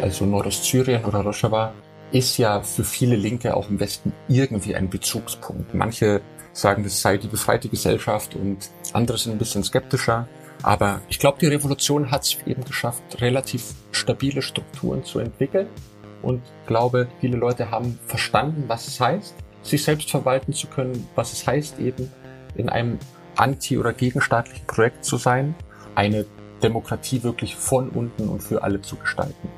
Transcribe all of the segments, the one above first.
also Nordostsyrien oder Rojava, ist ja für viele Linke auch im Westen irgendwie ein Bezugspunkt. Manche sagen, das sei die befreite Gesellschaft und andere sind ein bisschen skeptischer. Aber ich glaube, die Revolution hat es eben geschafft, relativ stabile Strukturen zu entwickeln. Und glaube, viele Leute haben verstanden, was es heißt, sich selbst verwalten zu können, was es heißt, eben in einem anti- oder gegenstaatlichen Projekt zu sein, eine Demokratie wirklich von unten und für alle zu gestalten.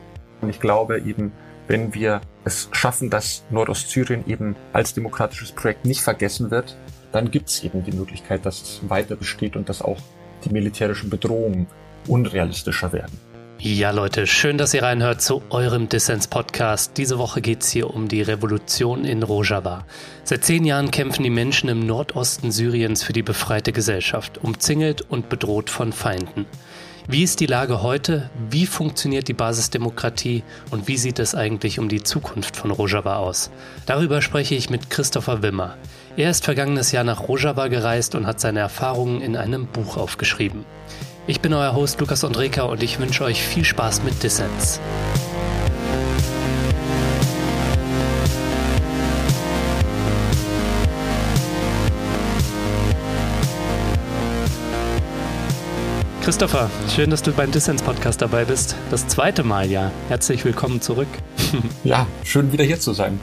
Und ich glaube eben, wenn wir es schaffen, dass Nordostsyrien eben als demokratisches Projekt nicht vergessen wird, dann gibt es eben die Möglichkeit, dass es weiter besteht und dass auch die militärischen Bedrohungen unrealistischer werden. Ja, Leute, schön, dass ihr reinhört zu eurem Dissens-Podcast. Diese Woche geht es hier um die Revolution in Rojava. Seit zehn Jahren kämpfen die Menschen im Nordosten Syriens für die befreite Gesellschaft, umzingelt und bedroht von Feinden. Wie ist die Lage heute? Wie funktioniert die Basisdemokratie? Und wie sieht es eigentlich um die Zukunft von Rojava aus? Darüber spreche ich mit Christopher Wimmer. Er ist vergangenes Jahr nach Rojava gereist und hat seine Erfahrungen in einem Buch aufgeschrieben. Ich bin euer Host Lukas Andreka und ich wünsche euch viel Spaß mit Dissens. Christopher, schön, dass du beim Dissens Podcast dabei bist. Das zweite Mal ja. Herzlich willkommen zurück. ja, schön wieder hier zu sein.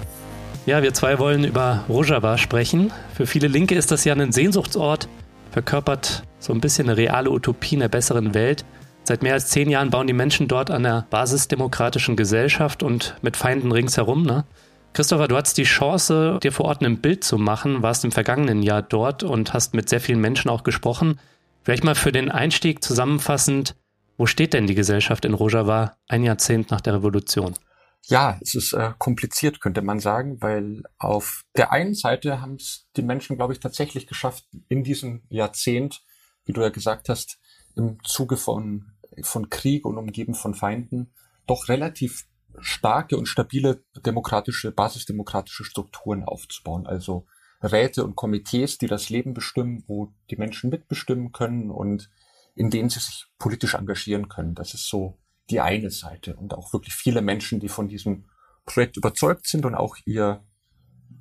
Ja, wir zwei wollen über Rojava sprechen. Für viele Linke ist das ja ein Sehnsuchtsort, verkörpert so ein bisschen eine reale Utopie einer besseren Welt. Seit mehr als zehn Jahren bauen die Menschen dort an der basisdemokratischen Gesellschaft und mit Feinden ringsherum. Ne? Christopher, du hattest die Chance, dir vor Ort ein Bild zu machen, warst im vergangenen Jahr dort und hast mit sehr vielen Menschen auch gesprochen. Vielleicht mal für den Einstieg zusammenfassend, wo steht denn die Gesellschaft in Rojava ein Jahrzehnt nach der Revolution? Ja, es ist äh, kompliziert, könnte man sagen, weil auf der einen Seite haben es die Menschen, glaube ich, tatsächlich geschafft, in diesem Jahrzehnt, wie du ja gesagt hast, im Zuge von, von Krieg und umgeben von Feinden, doch relativ starke und stabile demokratische, basisdemokratische Strukturen aufzubauen. Also Räte und Komitees, die das Leben bestimmen, wo die Menschen mitbestimmen können und in denen sie sich politisch engagieren können. Das ist so die eine Seite und auch wirklich viele Menschen, die von diesem Projekt überzeugt sind und auch ihr,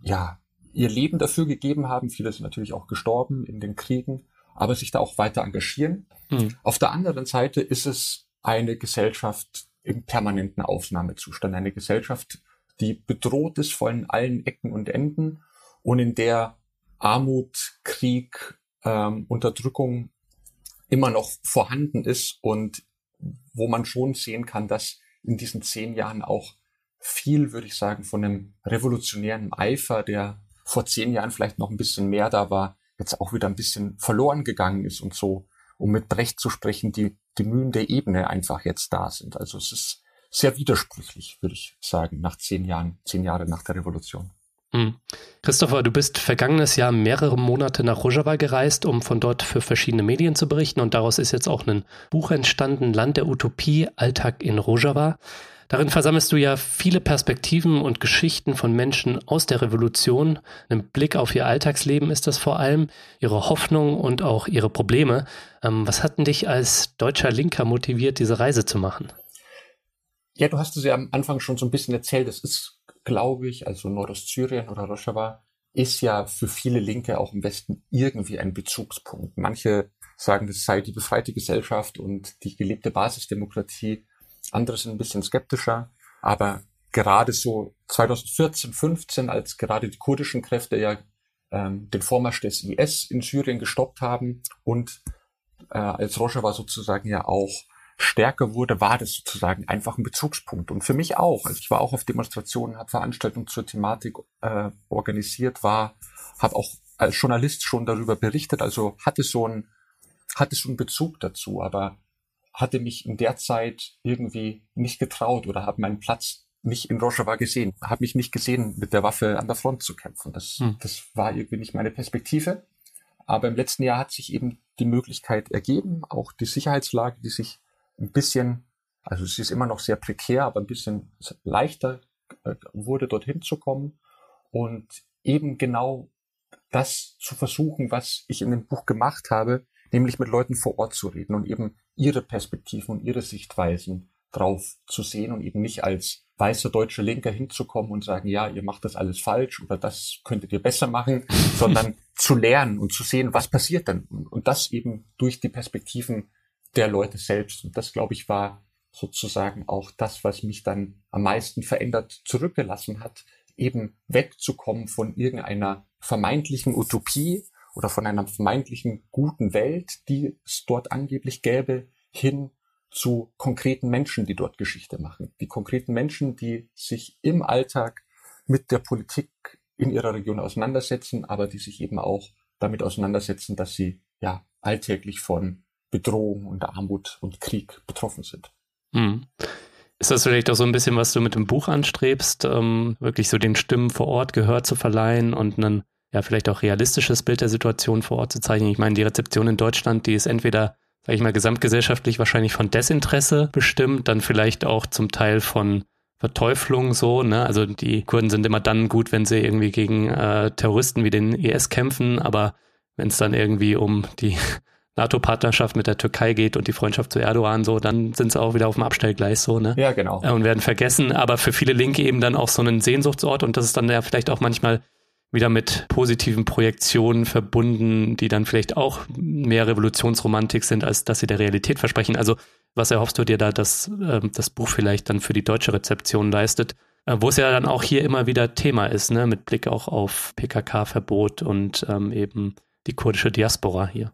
ja, ihr Leben dafür gegeben haben. Viele sind natürlich auch gestorben in den Kriegen, aber sich da auch weiter engagieren. Mhm. Auf der anderen Seite ist es eine Gesellschaft im permanenten Ausnahmezustand, eine Gesellschaft, die bedroht ist von allen Ecken und Enden und in der Armut, Krieg, ähm, Unterdrückung immer noch vorhanden ist und wo man schon sehen kann, dass in diesen zehn Jahren auch viel, würde ich sagen, von einem revolutionären Eifer, der vor zehn Jahren vielleicht noch ein bisschen mehr da war, jetzt auch wieder ein bisschen verloren gegangen ist und so, um mit Brecht zu sprechen, die, die Mühen der Ebene einfach jetzt da sind. Also es ist sehr widersprüchlich, würde ich sagen, nach zehn Jahren, zehn Jahre nach der Revolution. Hm. Christopher, du bist vergangenes Jahr mehrere Monate nach Rojava gereist, um von dort für verschiedene Medien zu berichten. Und daraus ist jetzt auch ein Buch entstanden, Land der Utopie, Alltag in Rojava. Darin versammelst du ja viele Perspektiven und Geschichten von Menschen aus der Revolution. Ein Blick auf ihr Alltagsleben ist das vor allem, ihre Hoffnung und auch ihre Probleme. Ähm, was hat denn dich als deutscher Linker motiviert, diese Reise zu machen? Ja, du hast es ja am Anfang schon so ein bisschen erzählt. Es ist glaube ich, also Nordostsyrien oder Rojava, ist ja für viele Linke auch im Westen irgendwie ein Bezugspunkt. Manche sagen, das sei die befreite Gesellschaft und die gelebte Basisdemokratie. Andere sind ein bisschen skeptischer. Aber gerade so 2014, 15, als gerade die kurdischen Kräfte ja ähm, den Vormarsch des IS in Syrien gestoppt haben und äh, als Rojava sozusagen ja auch stärker wurde, war das sozusagen einfach ein Bezugspunkt. Und für mich auch. Also ich war auch auf Demonstrationen, habe Veranstaltungen zur Thematik äh, organisiert, war, habe auch als Journalist schon darüber berichtet, also hatte so ein, hatte schon Bezug dazu, aber hatte mich in der Zeit irgendwie nicht getraut oder habe meinen Platz nicht in Rojava gesehen, habe mich nicht gesehen, mit der Waffe an der Front zu kämpfen. Das, hm. das war irgendwie nicht meine Perspektive. Aber im letzten Jahr hat sich eben die Möglichkeit ergeben, auch die Sicherheitslage, die sich ein bisschen, also es ist immer noch sehr prekär, aber ein bisschen leichter äh, wurde, dorthin zu kommen und eben genau das zu versuchen, was ich in dem Buch gemacht habe, nämlich mit Leuten vor Ort zu reden und eben ihre Perspektiven und ihre Sichtweisen drauf zu sehen und eben nicht als weißer deutscher Linker hinzukommen und sagen, ja, ihr macht das alles falsch oder das könntet ihr besser machen, sondern zu lernen und zu sehen, was passiert denn? Und das eben durch die Perspektiven der Leute selbst. Und das, glaube ich, war sozusagen auch das, was mich dann am meisten verändert zurückgelassen hat, eben wegzukommen von irgendeiner vermeintlichen Utopie oder von einer vermeintlichen guten Welt, die es dort angeblich gäbe, hin zu konkreten Menschen, die dort Geschichte machen. Die konkreten Menschen, die sich im Alltag mit der Politik in ihrer Region auseinandersetzen, aber die sich eben auch damit auseinandersetzen, dass sie ja alltäglich von Bedrohung und Armut und Krieg betroffen sind. Hm. Ist das vielleicht auch so ein bisschen, was du mit dem Buch anstrebst, ähm, wirklich so den Stimmen vor Ort Gehör zu verleihen und ein ja vielleicht auch realistisches Bild der Situation vor Ort zu zeichnen? Ich meine, die Rezeption in Deutschland, die ist entweder sage ich mal, gesamtgesellschaftlich wahrscheinlich von Desinteresse bestimmt, dann vielleicht auch zum Teil von Verteuflung so, ne? Also die Kurden sind immer dann gut, wenn sie irgendwie gegen äh, Terroristen wie den IS kämpfen, aber wenn es dann irgendwie um die NATO-Partnerschaft mit der Türkei geht und die Freundschaft zu Erdogan so, dann sind sie auch wieder auf dem Abstellgleis so, ne? Ja, genau. Und werden vergessen, aber für viele Linke eben dann auch so einen Sehnsuchtsort und das ist dann ja vielleicht auch manchmal wieder mit positiven Projektionen verbunden, die dann vielleicht auch mehr Revolutionsromantik sind, als dass sie der Realität versprechen. Also was erhoffst du dir da, dass äh, das Buch vielleicht dann für die deutsche Rezeption leistet? Äh, wo es ja dann auch hier immer wieder Thema ist, ne, mit Blick auch auf PKK-Verbot und ähm, eben die kurdische Diaspora hier.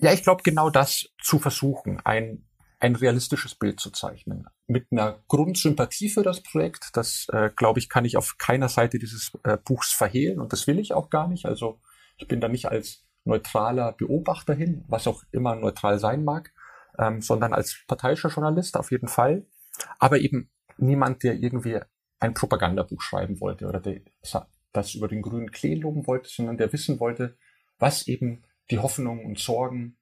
Ja, ich glaube genau das zu versuchen, ein ein realistisches Bild zu zeichnen. Mit einer Grundsympathie für das Projekt, das äh, glaube ich, kann ich auf keiner Seite dieses äh, Buchs verhehlen und das will ich auch gar nicht. Also ich bin da nicht als neutraler Beobachter hin, was auch immer neutral sein mag, ähm, sondern als parteiischer Journalist auf jeden Fall. Aber eben niemand, der irgendwie ein Propagandabuch schreiben wollte oder der das über den grünen Klee loben wollte, sondern der wissen wollte, was eben die Hoffnungen und Sorgen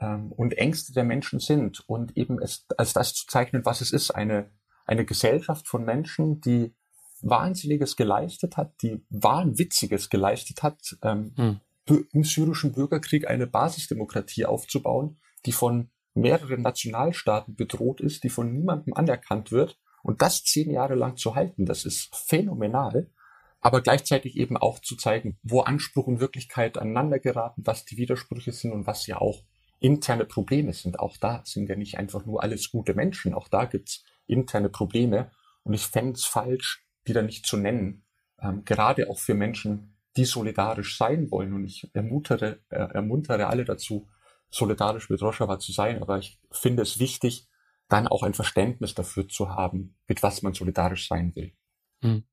ähm, und Ängste der Menschen sind und eben es, als das zu zeichnen, was es ist, eine, eine Gesellschaft von Menschen, die Wahnsinniges geleistet hat, die Wahnwitziges geleistet hat, ähm, hm. im syrischen Bürgerkrieg eine Basisdemokratie aufzubauen, die von mehreren Nationalstaaten bedroht ist, die von niemandem anerkannt wird. Und das zehn Jahre lang zu halten, das ist phänomenal. Aber gleichzeitig eben auch zu zeigen, wo Anspruch und Wirklichkeit aneinander geraten, was die Widersprüche sind und was ja auch interne Probleme sind. Auch da sind ja nicht einfach nur alles gute Menschen. Auch da gibt's interne Probleme. Und ich fände es falsch, die da nicht zu nennen. Ähm, gerade auch für Menschen, die solidarisch sein wollen. Und ich ermuntere, äh, ermuntere alle dazu, solidarisch mit Rojava zu sein. Aber ich finde es wichtig, dann auch ein Verständnis dafür zu haben, mit was man solidarisch sein will. Hm.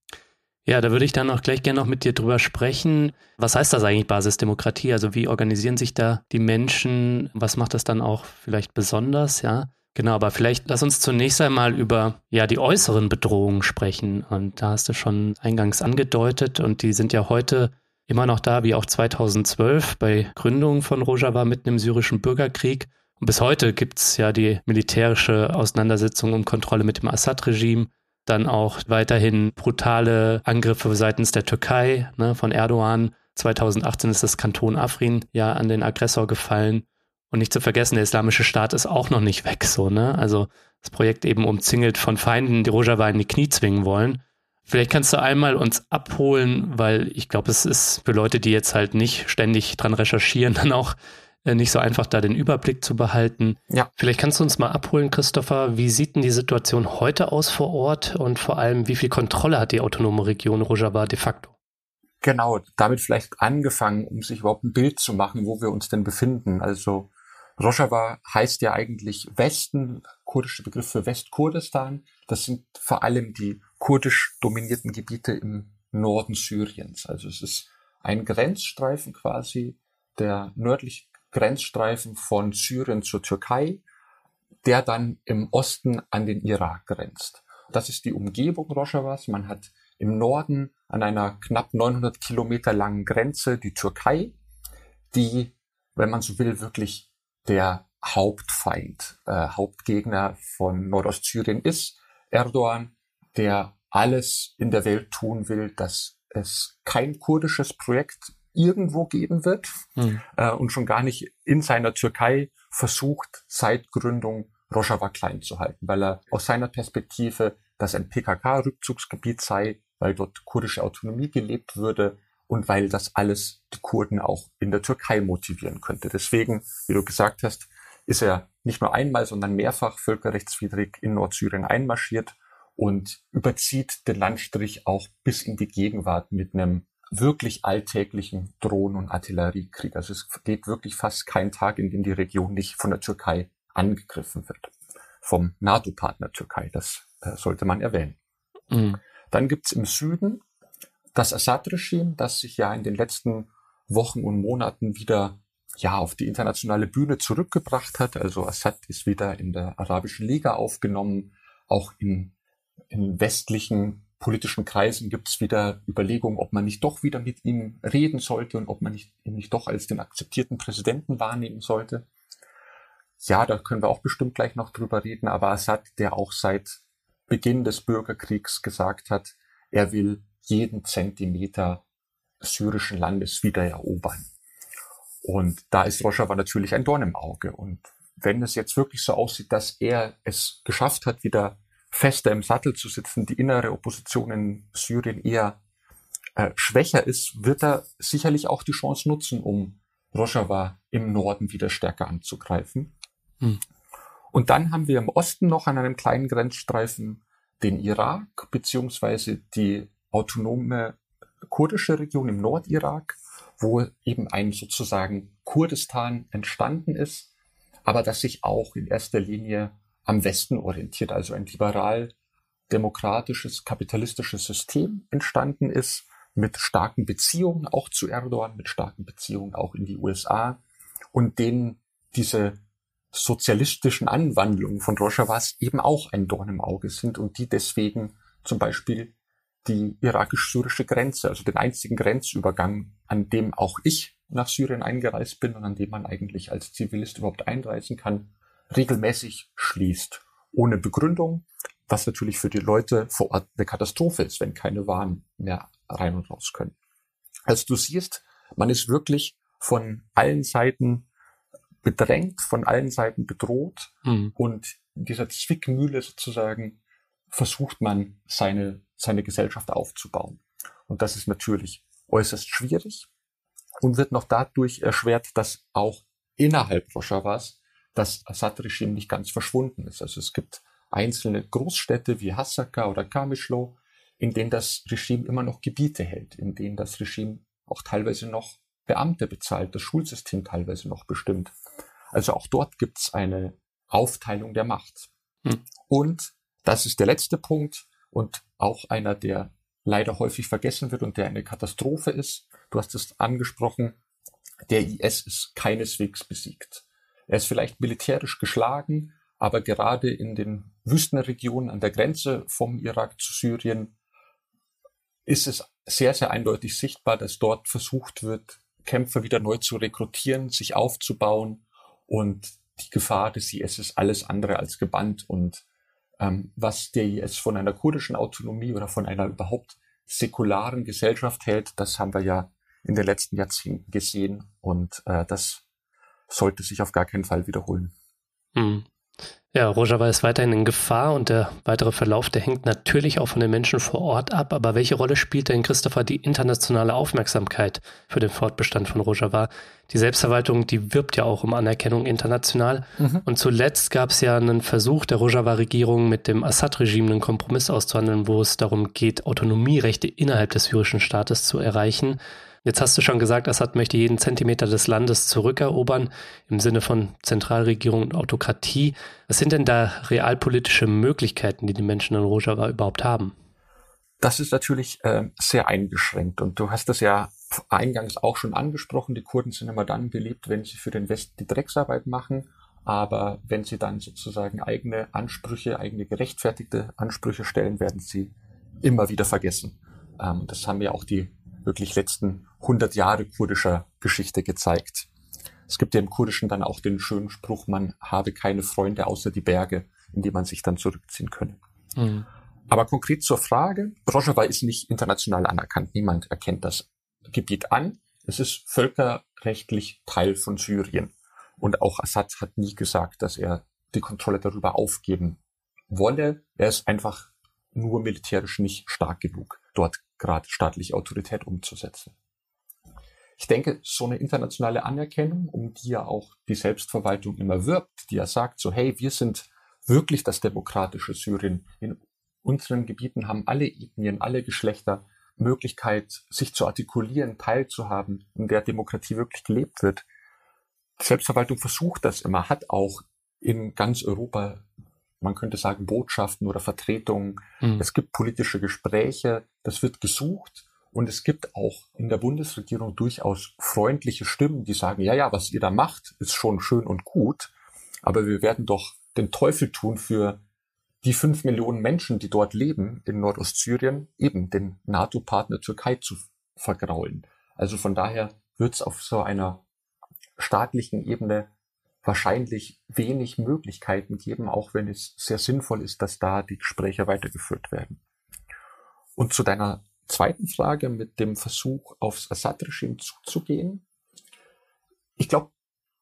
Ja, da würde ich dann auch gleich gerne noch mit dir drüber sprechen. Was heißt das eigentlich Basisdemokratie? Also wie organisieren sich da die Menschen? Was macht das dann auch vielleicht besonders? Ja, genau. Aber vielleicht lass uns zunächst einmal über ja die äußeren Bedrohungen sprechen. Und da hast du schon eingangs angedeutet und die sind ja heute immer noch da, wie auch 2012 bei Gründung von Rojava mitten im syrischen Bürgerkrieg. Und bis heute gibt es ja die militärische Auseinandersetzung um Kontrolle mit dem Assad-Regime dann auch weiterhin brutale Angriffe seitens der Türkei ne, von Erdogan. 2018 ist das Kanton Afrin ja an den Aggressor gefallen. Und nicht zu vergessen, der Islamische Staat ist auch noch nicht weg, so, ne? Also das Projekt eben umzingelt von Feinden, die Rojava in die Knie zwingen wollen. Vielleicht kannst du einmal uns abholen, weil ich glaube, es ist für Leute, die jetzt halt nicht ständig dran recherchieren, dann auch nicht so einfach, da den Überblick zu behalten. Ja. Vielleicht kannst du uns mal abholen, Christopher. Wie sieht denn die Situation heute aus vor Ort und vor allem, wie viel Kontrolle hat die autonome Region Rojava de facto? Genau, damit vielleicht angefangen, um sich überhaupt ein Bild zu machen, wo wir uns denn befinden. Also Rojava heißt ja eigentlich Westen, kurdische Begriff für Westkurdistan. Das sind vor allem die kurdisch dominierten Gebiete im Norden Syriens. Also es ist ein Grenzstreifen quasi, der nördlich Grenzstreifen von Syrien zur Türkei, der dann im Osten an den Irak grenzt. Das ist die Umgebung Rojavas. Man hat im Norden an einer knapp 900 Kilometer langen Grenze die Türkei, die, wenn man so will, wirklich der Hauptfeind, äh, Hauptgegner von Nordostsyrien ist. Erdogan, der alles in der Welt tun will, dass es kein kurdisches Projekt irgendwo geben wird mhm. äh, und schon gar nicht in seiner Türkei versucht, seit Gründung Rojava klein zu halten, weil er aus seiner Perspektive das ein PKK-Rückzugsgebiet sei, weil dort kurdische Autonomie gelebt würde und weil das alles die Kurden auch in der Türkei motivieren könnte. Deswegen, wie du gesagt hast, ist er nicht nur einmal, sondern mehrfach völkerrechtswidrig in Nordsyrien einmarschiert und überzieht den Landstrich auch bis in die Gegenwart mit einem wirklich alltäglichen Drohnen- und Artilleriekrieg. Also es geht wirklich fast kein Tag, in dem die Region nicht von der Türkei angegriffen wird. Vom NATO-Partner Türkei, das äh, sollte man erwähnen. Mhm. Dann gibt's im Süden das Assad-Regime, das sich ja in den letzten Wochen und Monaten wieder ja auf die internationale Bühne zurückgebracht hat. Also Assad ist wieder in der Arabischen Liga aufgenommen. Auch in, in westlichen politischen Kreisen gibt es wieder Überlegungen, ob man nicht doch wieder mit ihm reden sollte und ob man nicht, ihn nicht doch als den akzeptierten Präsidenten wahrnehmen sollte. Ja, da können wir auch bestimmt gleich noch drüber reden, aber Assad, der auch seit Beginn des Bürgerkriegs gesagt hat, er will jeden Zentimeter syrischen Landes wieder erobern. Und da ist Rojava natürlich ein Dorn im Auge. Und wenn es jetzt wirklich so aussieht, dass er es geschafft hat, wieder fester im Sattel zu sitzen, die innere Opposition in Syrien eher äh, schwächer ist, wird er sicherlich auch die Chance nutzen, um Rojava im Norden wieder stärker anzugreifen. Hm. Und dann haben wir im Osten noch an einem kleinen Grenzstreifen den Irak beziehungsweise die autonome kurdische Region im Nordirak, wo eben ein sozusagen Kurdistan entstanden ist, aber das sich auch in erster Linie am Westen orientiert, also ein liberal demokratisches, kapitalistisches System entstanden ist, mit starken Beziehungen auch zu Erdogan, mit starken Beziehungen auch in die USA und denen diese sozialistischen Anwandlungen von Rojavas eben auch ein Dorn im Auge sind und die deswegen zum Beispiel die irakisch-syrische Grenze, also den einzigen Grenzübergang, an dem auch ich nach Syrien eingereist bin und an dem man eigentlich als Zivilist überhaupt einreisen kann, regelmäßig schließt. Ohne Begründung, was natürlich für die Leute vor Ort eine Katastrophe ist, wenn keine Waren mehr rein und raus können. Also du siehst, man ist wirklich von allen Seiten bedrängt, von allen Seiten bedroht mhm. und in dieser Zwickmühle sozusagen versucht man seine, seine Gesellschaft aufzubauen. Und das ist natürlich äußerst schwierig und wird noch dadurch erschwert, dass auch innerhalb Rojavas das Assad-Regime nicht ganz verschwunden ist. Also es gibt einzelne Großstädte wie Hasaka oder Kamischlo, in denen das Regime immer noch Gebiete hält, in denen das Regime auch teilweise noch Beamte bezahlt, das Schulsystem teilweise noch bestimmt. Also auch dort gibt es eine Aufteilung der Macht. Hm. Und das ist der letzte Punkt und auch einer, der leider häufig vergessen wird und der eine Katastrophe ist. Du hast es angesprochen, der IS ist keineswegs besiegt. Er ist vielleicht militärisch geschlagen, aber gerade in den Wüstenregionen an der Grenze vom Irak zu Syrien ist es sehr, sehr eindeutig sichtbar, dass dort versucht wird, Kämpfer wieder neu zu rekrutieren, sich aufzubauen. Und die Gefahr des IS ist alles andere als gebannt. Und ähm, was der IS von einer kurdischen Autonomie oder von einer überhaupt säkularen Gesellschaft hält, das haben wir ja in den letzten Jahrzehnten gesehen. Und äh, das sollte sich auf gar keinen Fall wiederholen. Hm. Ja, Rojava ist weiterhin in Gefahr und der weitere Verlauf, der hängt natürlich auch von den Menschen vor Ort ab. Aber welche Rolle spielt denn, Christopher, die internationale Aufmerksamkeit für den Fortbestand von Rojava? Die Selbstverwaltung, die wirbt ja auch um Anerkennung international. Mhm. Und zuletzt gab es ja einen Versuch der Rojava-Regierung mit dem Assad-Regime einen Kompromiss auszuhandeln, wo es darum geht, Autonomierechte innerhalb des syrischen Staates zu erreichen. Jetzt hast du schon gesagt, Assad möchte jeden Zentimeter des Landes zurückerobern im Sinne von Zentralregierung und Autokratie. Was sind denn da realpolitische Möglichkeiten, die die Menschen in Rojava überhaupt haben? Das ist natürlich äh, sehr eingeschränkt und du hast das ja eingangs auch schon angesprochen. Die Kurden sind immer dann beliebt, wenn sie für den Westen die Drecksarbeit machen. Aber wenn sie dann sozusagen eigene Ansprüche, eigene gerechtfertigte Ansprüche stellen, werden sie immer wieder vergessen. Ähm, das haben ja auch die wirklich letzten 100 Jahre kurdischer Geschichte gezeigt. Es gibt ja im Kurdischen dann auch den schönen Spruch, man habe keine Freunde außer die Berge, in die man sich dann zurückziehen könne. Mhm. Aber konkret zur Frage, Rojava ist nicht international anerkannt. Niemand erkennt das Gebiet an. Es ist völkerrechtlich Teil von Syrien. Und auch Assad hat nie gesagt, dass er die Kontrolle darüber aufgeben wolle. Er ist einfach nur militärisch nicht stark genug, dort gerade staatliche Autorität umzusetzen. Ich denke, so eine internationale Anerkennung, um die ja auch die Selbstverwaltung immer wirbt, die ja sagt, so hey, wir sind wirklich das demokratische Syrien. In unseren Gebieten haben alle Ethnien, alle Geschlechter Möglichkeit, sich zu artikulieren, teilzuhaben, in der Demokratie wirklich gelebt wird. Die Selbstverwaltung versucht das immer, hat auch in ganz Europa, man könnte sagen, Botschaften oder Vertretungen. Mhm. Es gibt politische Gespräche, das wird gesucht. Und es gibt auch in der Bundesregierung durchaus freundliche Stimmen, die sagen, ja, ja, was ihr da macht, ist schon schön und gut, aber wir werden doch den Teufel tun für die fünf Millionen Menschen, die dort leben, in Nordostsyrien, eben den NATO-Partner Türkei zu vergraulen. Also von daher wird es auf so einer staatlichen Ebene wahrscheinlich wenig Möglichkeiten geben, auch wenn es sehr sinnvoll ist, dass da die Gespräche weitergeführt werden. Und zu deiner zweiten Frage mit dem Versuch, aufs Assad-Regime zuzugehen. Ich glaube,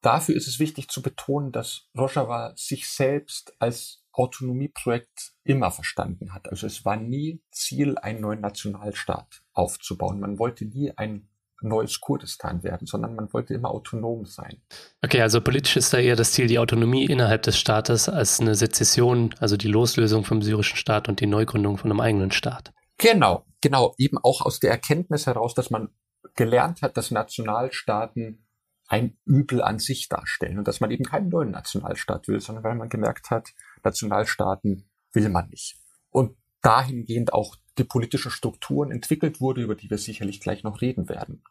dafür ist es wichtig zu betonen, dass Rojava sich selbst als Autonomieprojekt immer verstanden hat. Also es war nie Ziel, einen neuen Nationalstaat aufzubauen. Man wollte nie ein neues Kurdistan werden, sondern man wollte immer autonom sein. Okay, also politisch ist da eher das Ziel die Autonomie innerhalb des Staates als eine Sezession, also die Loslösung vom syrischen Staat und die Neugründung von einem eigenen Staat. Genau, genau, eben auch aus der Erkenntnis heraus, dass man gelernt hat, dass Nationalstaaten ein Übel an sich darstellen und dass man eben keinen neuen Nationalstaat will, sondern weil man gemerkt hat, Nationalstaaten will man nicht. Und dahingehend auch die politischen Strukturen entwickelt wurde, über die wir sicherlich gleich noch reden werden.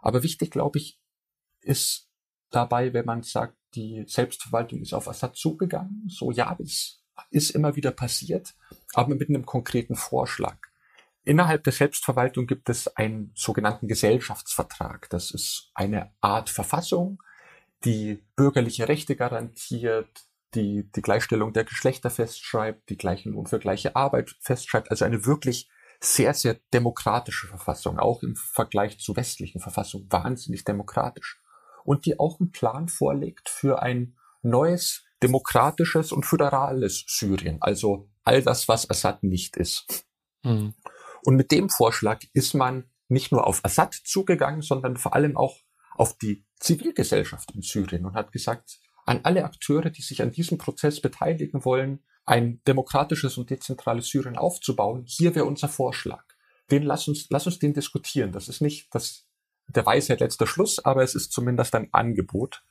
Aber wichtig, glaube ich, ist dabei, wenn man sagt, die Selbstverwaltung ist auf Assad zugegangen, so ja, das ist immer wieder passiert, aber mit einem konkreten Vorschlag. Innerhalb der Selbstverwaltung gibt es einen sogenannten Gesellschaftsvertrag. Das ist eine Art Verfassung, die bürgerliche Rechte garantiert, die die Gleichstellung der Geschlechter festschreibt, die gleichen Lohn für gleiche Arbeit festschreibt. Also eine wirklich sehr, sehr demokratische Verfassung, auch im Vergleich zu westlichen Verfassungen wahnsinnig demokratisch. Und die auch einen Plan vorlegt für ein neues, demokratisches und föderales Syrien. Also all das, was Assad nicht ist. Mhm. Und mit dem Vorschlag ist man nicht nur auf Assad zugegangen, sondern vor allem auch auf die Zivilgesellschaft in Syrien und hat gesagt, an alle Akteure, die sich an diesem Prozess beteiligen wollen, ein demokratisches und dezentrales Syrien aufzubauen, hier wäre unser Vorschlag. Den lass uns, lass uns den diskutieren. Das ist nicht das, der Weisheit letzter Schluss, aber es ist zumindest ein Angebot.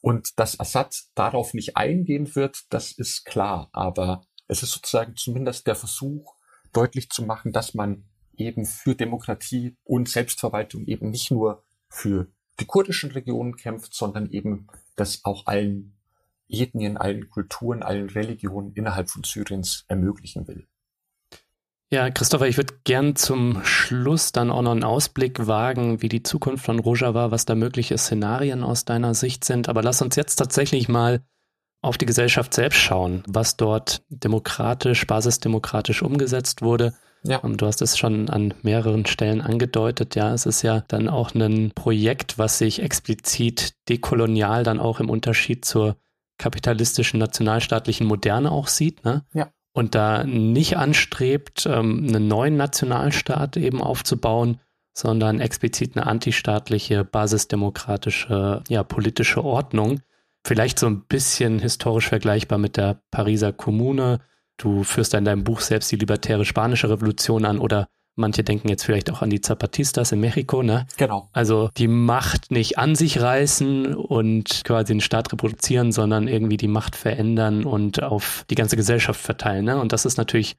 Und dass Assad darauf nicht eingehen wird, das ist klar. Aber es ist sozusagen zumindest der Versuch, deutlich zu machen, dass man eben für Demokratie und Selbstverwaltung eben nicht nur für die kurdischen Regionen kämpft, sondern eben das auch allen Ethnien, allen Kulturen, allen Religionen innerhalb von Syriens ermöglichen will. Ja, Christopher, ich würde gern zum Schluss dann auch noch einen Ausblick wagen, wie die Zukunft von Rojava, was da mögliche Szenarien aus deiner Sicht sind. Aber lass uns jetzt tatsächlich mal auf die Gesellschaft selbst schauen, was dort demokratisch, basisdemokratisch umgesetzt wurde. Ja. Und du hast es schon an mehreren Stellen angedeutet. Ja, es ist ja dann auch ein Projekt, was sich explizit dekolonial dann auch im Unterschied zur kapitalistischen nationalstaatlichen Moderne auch sieht. Ne? Ja. Und da nicht anstrebt, ähm, einen neuen Nationalstaat eben aufzubauen, sondern explizit eine antistaatliche, basisdemokratische, ja, politische Ordnung. Vielleicht so ein bisschen historisch vergleichbar mit der Pariser Kommune, Du führst in deinem Buch selbst die libertäre spanische Revolution an oder manche denken jetzt vielleicht auch an die Zapatistas in Mexiko, ne? Genau. Also die Macht nicht an sich reißen und quasi den Staat reproduzieren, sondern irgendwie die Macht verändern und auf die ganze Gesellschaft verteilen, ne? Und das ist natürlich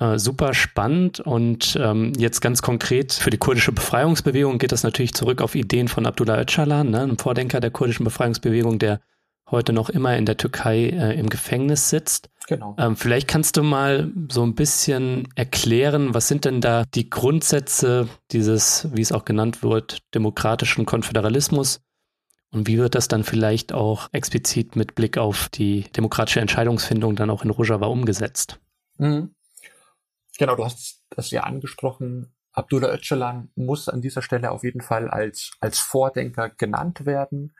äh, super spannend und ähm, jetzt ganz konkret für die kurdische Befreiungsbewegung geht das natürlich zurück auf Ideen von Abdullah Öcalan, ne? einem Vordenker der kurdischen Befreiungsbewegung, der heute noch immer in der Türkei äh, im Gefängnis sitzt. Genau. Ähm, vielleicht kannst du mal so ein bisschen erklären, was sind denn da die Grundsätze dieses, wie es auch genannt wird, demokratischen Konföderalismus? Und wie wird das dann vielleicht auch explizit mit Blick auf die demokratische Entscheidungsfindung dann auch in Rojava umgesetzt? Mhm. Genau, du hast das ja angesprochen. Abdullah Öcalan muss an dieser Stelle auf jeden Fall als, als Vordenker genannt werden,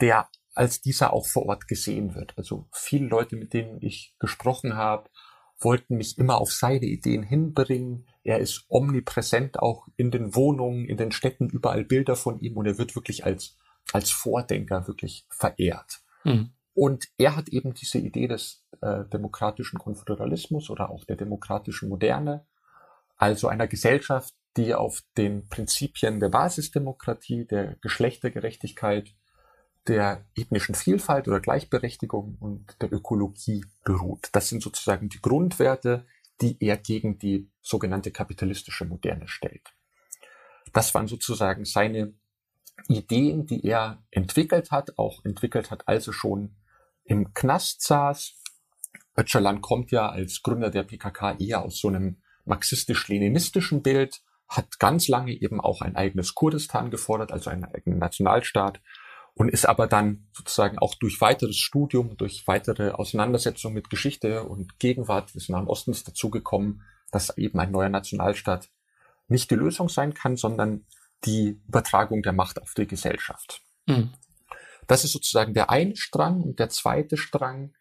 der als dieser auch vor Ort gesehen wird. Also viele Leute, mit denen ich gesprochen habe, wollten mich immer auf seine Ideen hinbringen. Er ist omnipräsent auch in den Wohnungen, in den Städten, überall Bilder von ihm und er wird wirklich als, als Vordenker wirklich verehrt. Mhm. Und er hat eben diese Idee des äh, demokratischen Konföderalismus oder auch der demokratischen Moderne, also einer Gesellschaft, die auf den Prinzipien der Basisdemokratie, der Geschlechtergerechtigkeit, der ethnischen Vielfalt oder Gleichberechtigung und der Ökologie beruht. Das sind sozusagen die Grundwerte, die er gegen die sogenannte kapitalistische Moderne stellt. Das waren sozusagen seine Ideen, die er entwickelt hat, auch entwickelt hat, als er schon im Knast saß. Öcalan kommt ja als Gründer der PKK eher aus so einem marxistisch-leninistischen Bild, hat ganz lange eben auch ein eigenes Kurdistan gefordert, also einen eigenen Nationalstaat, und ist aber dann sozusagen auch durch weiteres Studium, durch weitere Auseinandersetzung mit Geschichte und Gegenwart des Nahen Ostens dazugekommen, dass eben ein neuer Nationalstaat nicht die Lösung sein kann, sondern die Übertragung der Macht auf die Gesellschaft. Mhm. Das ist sozusagen der eine Strang und der zweite Strang,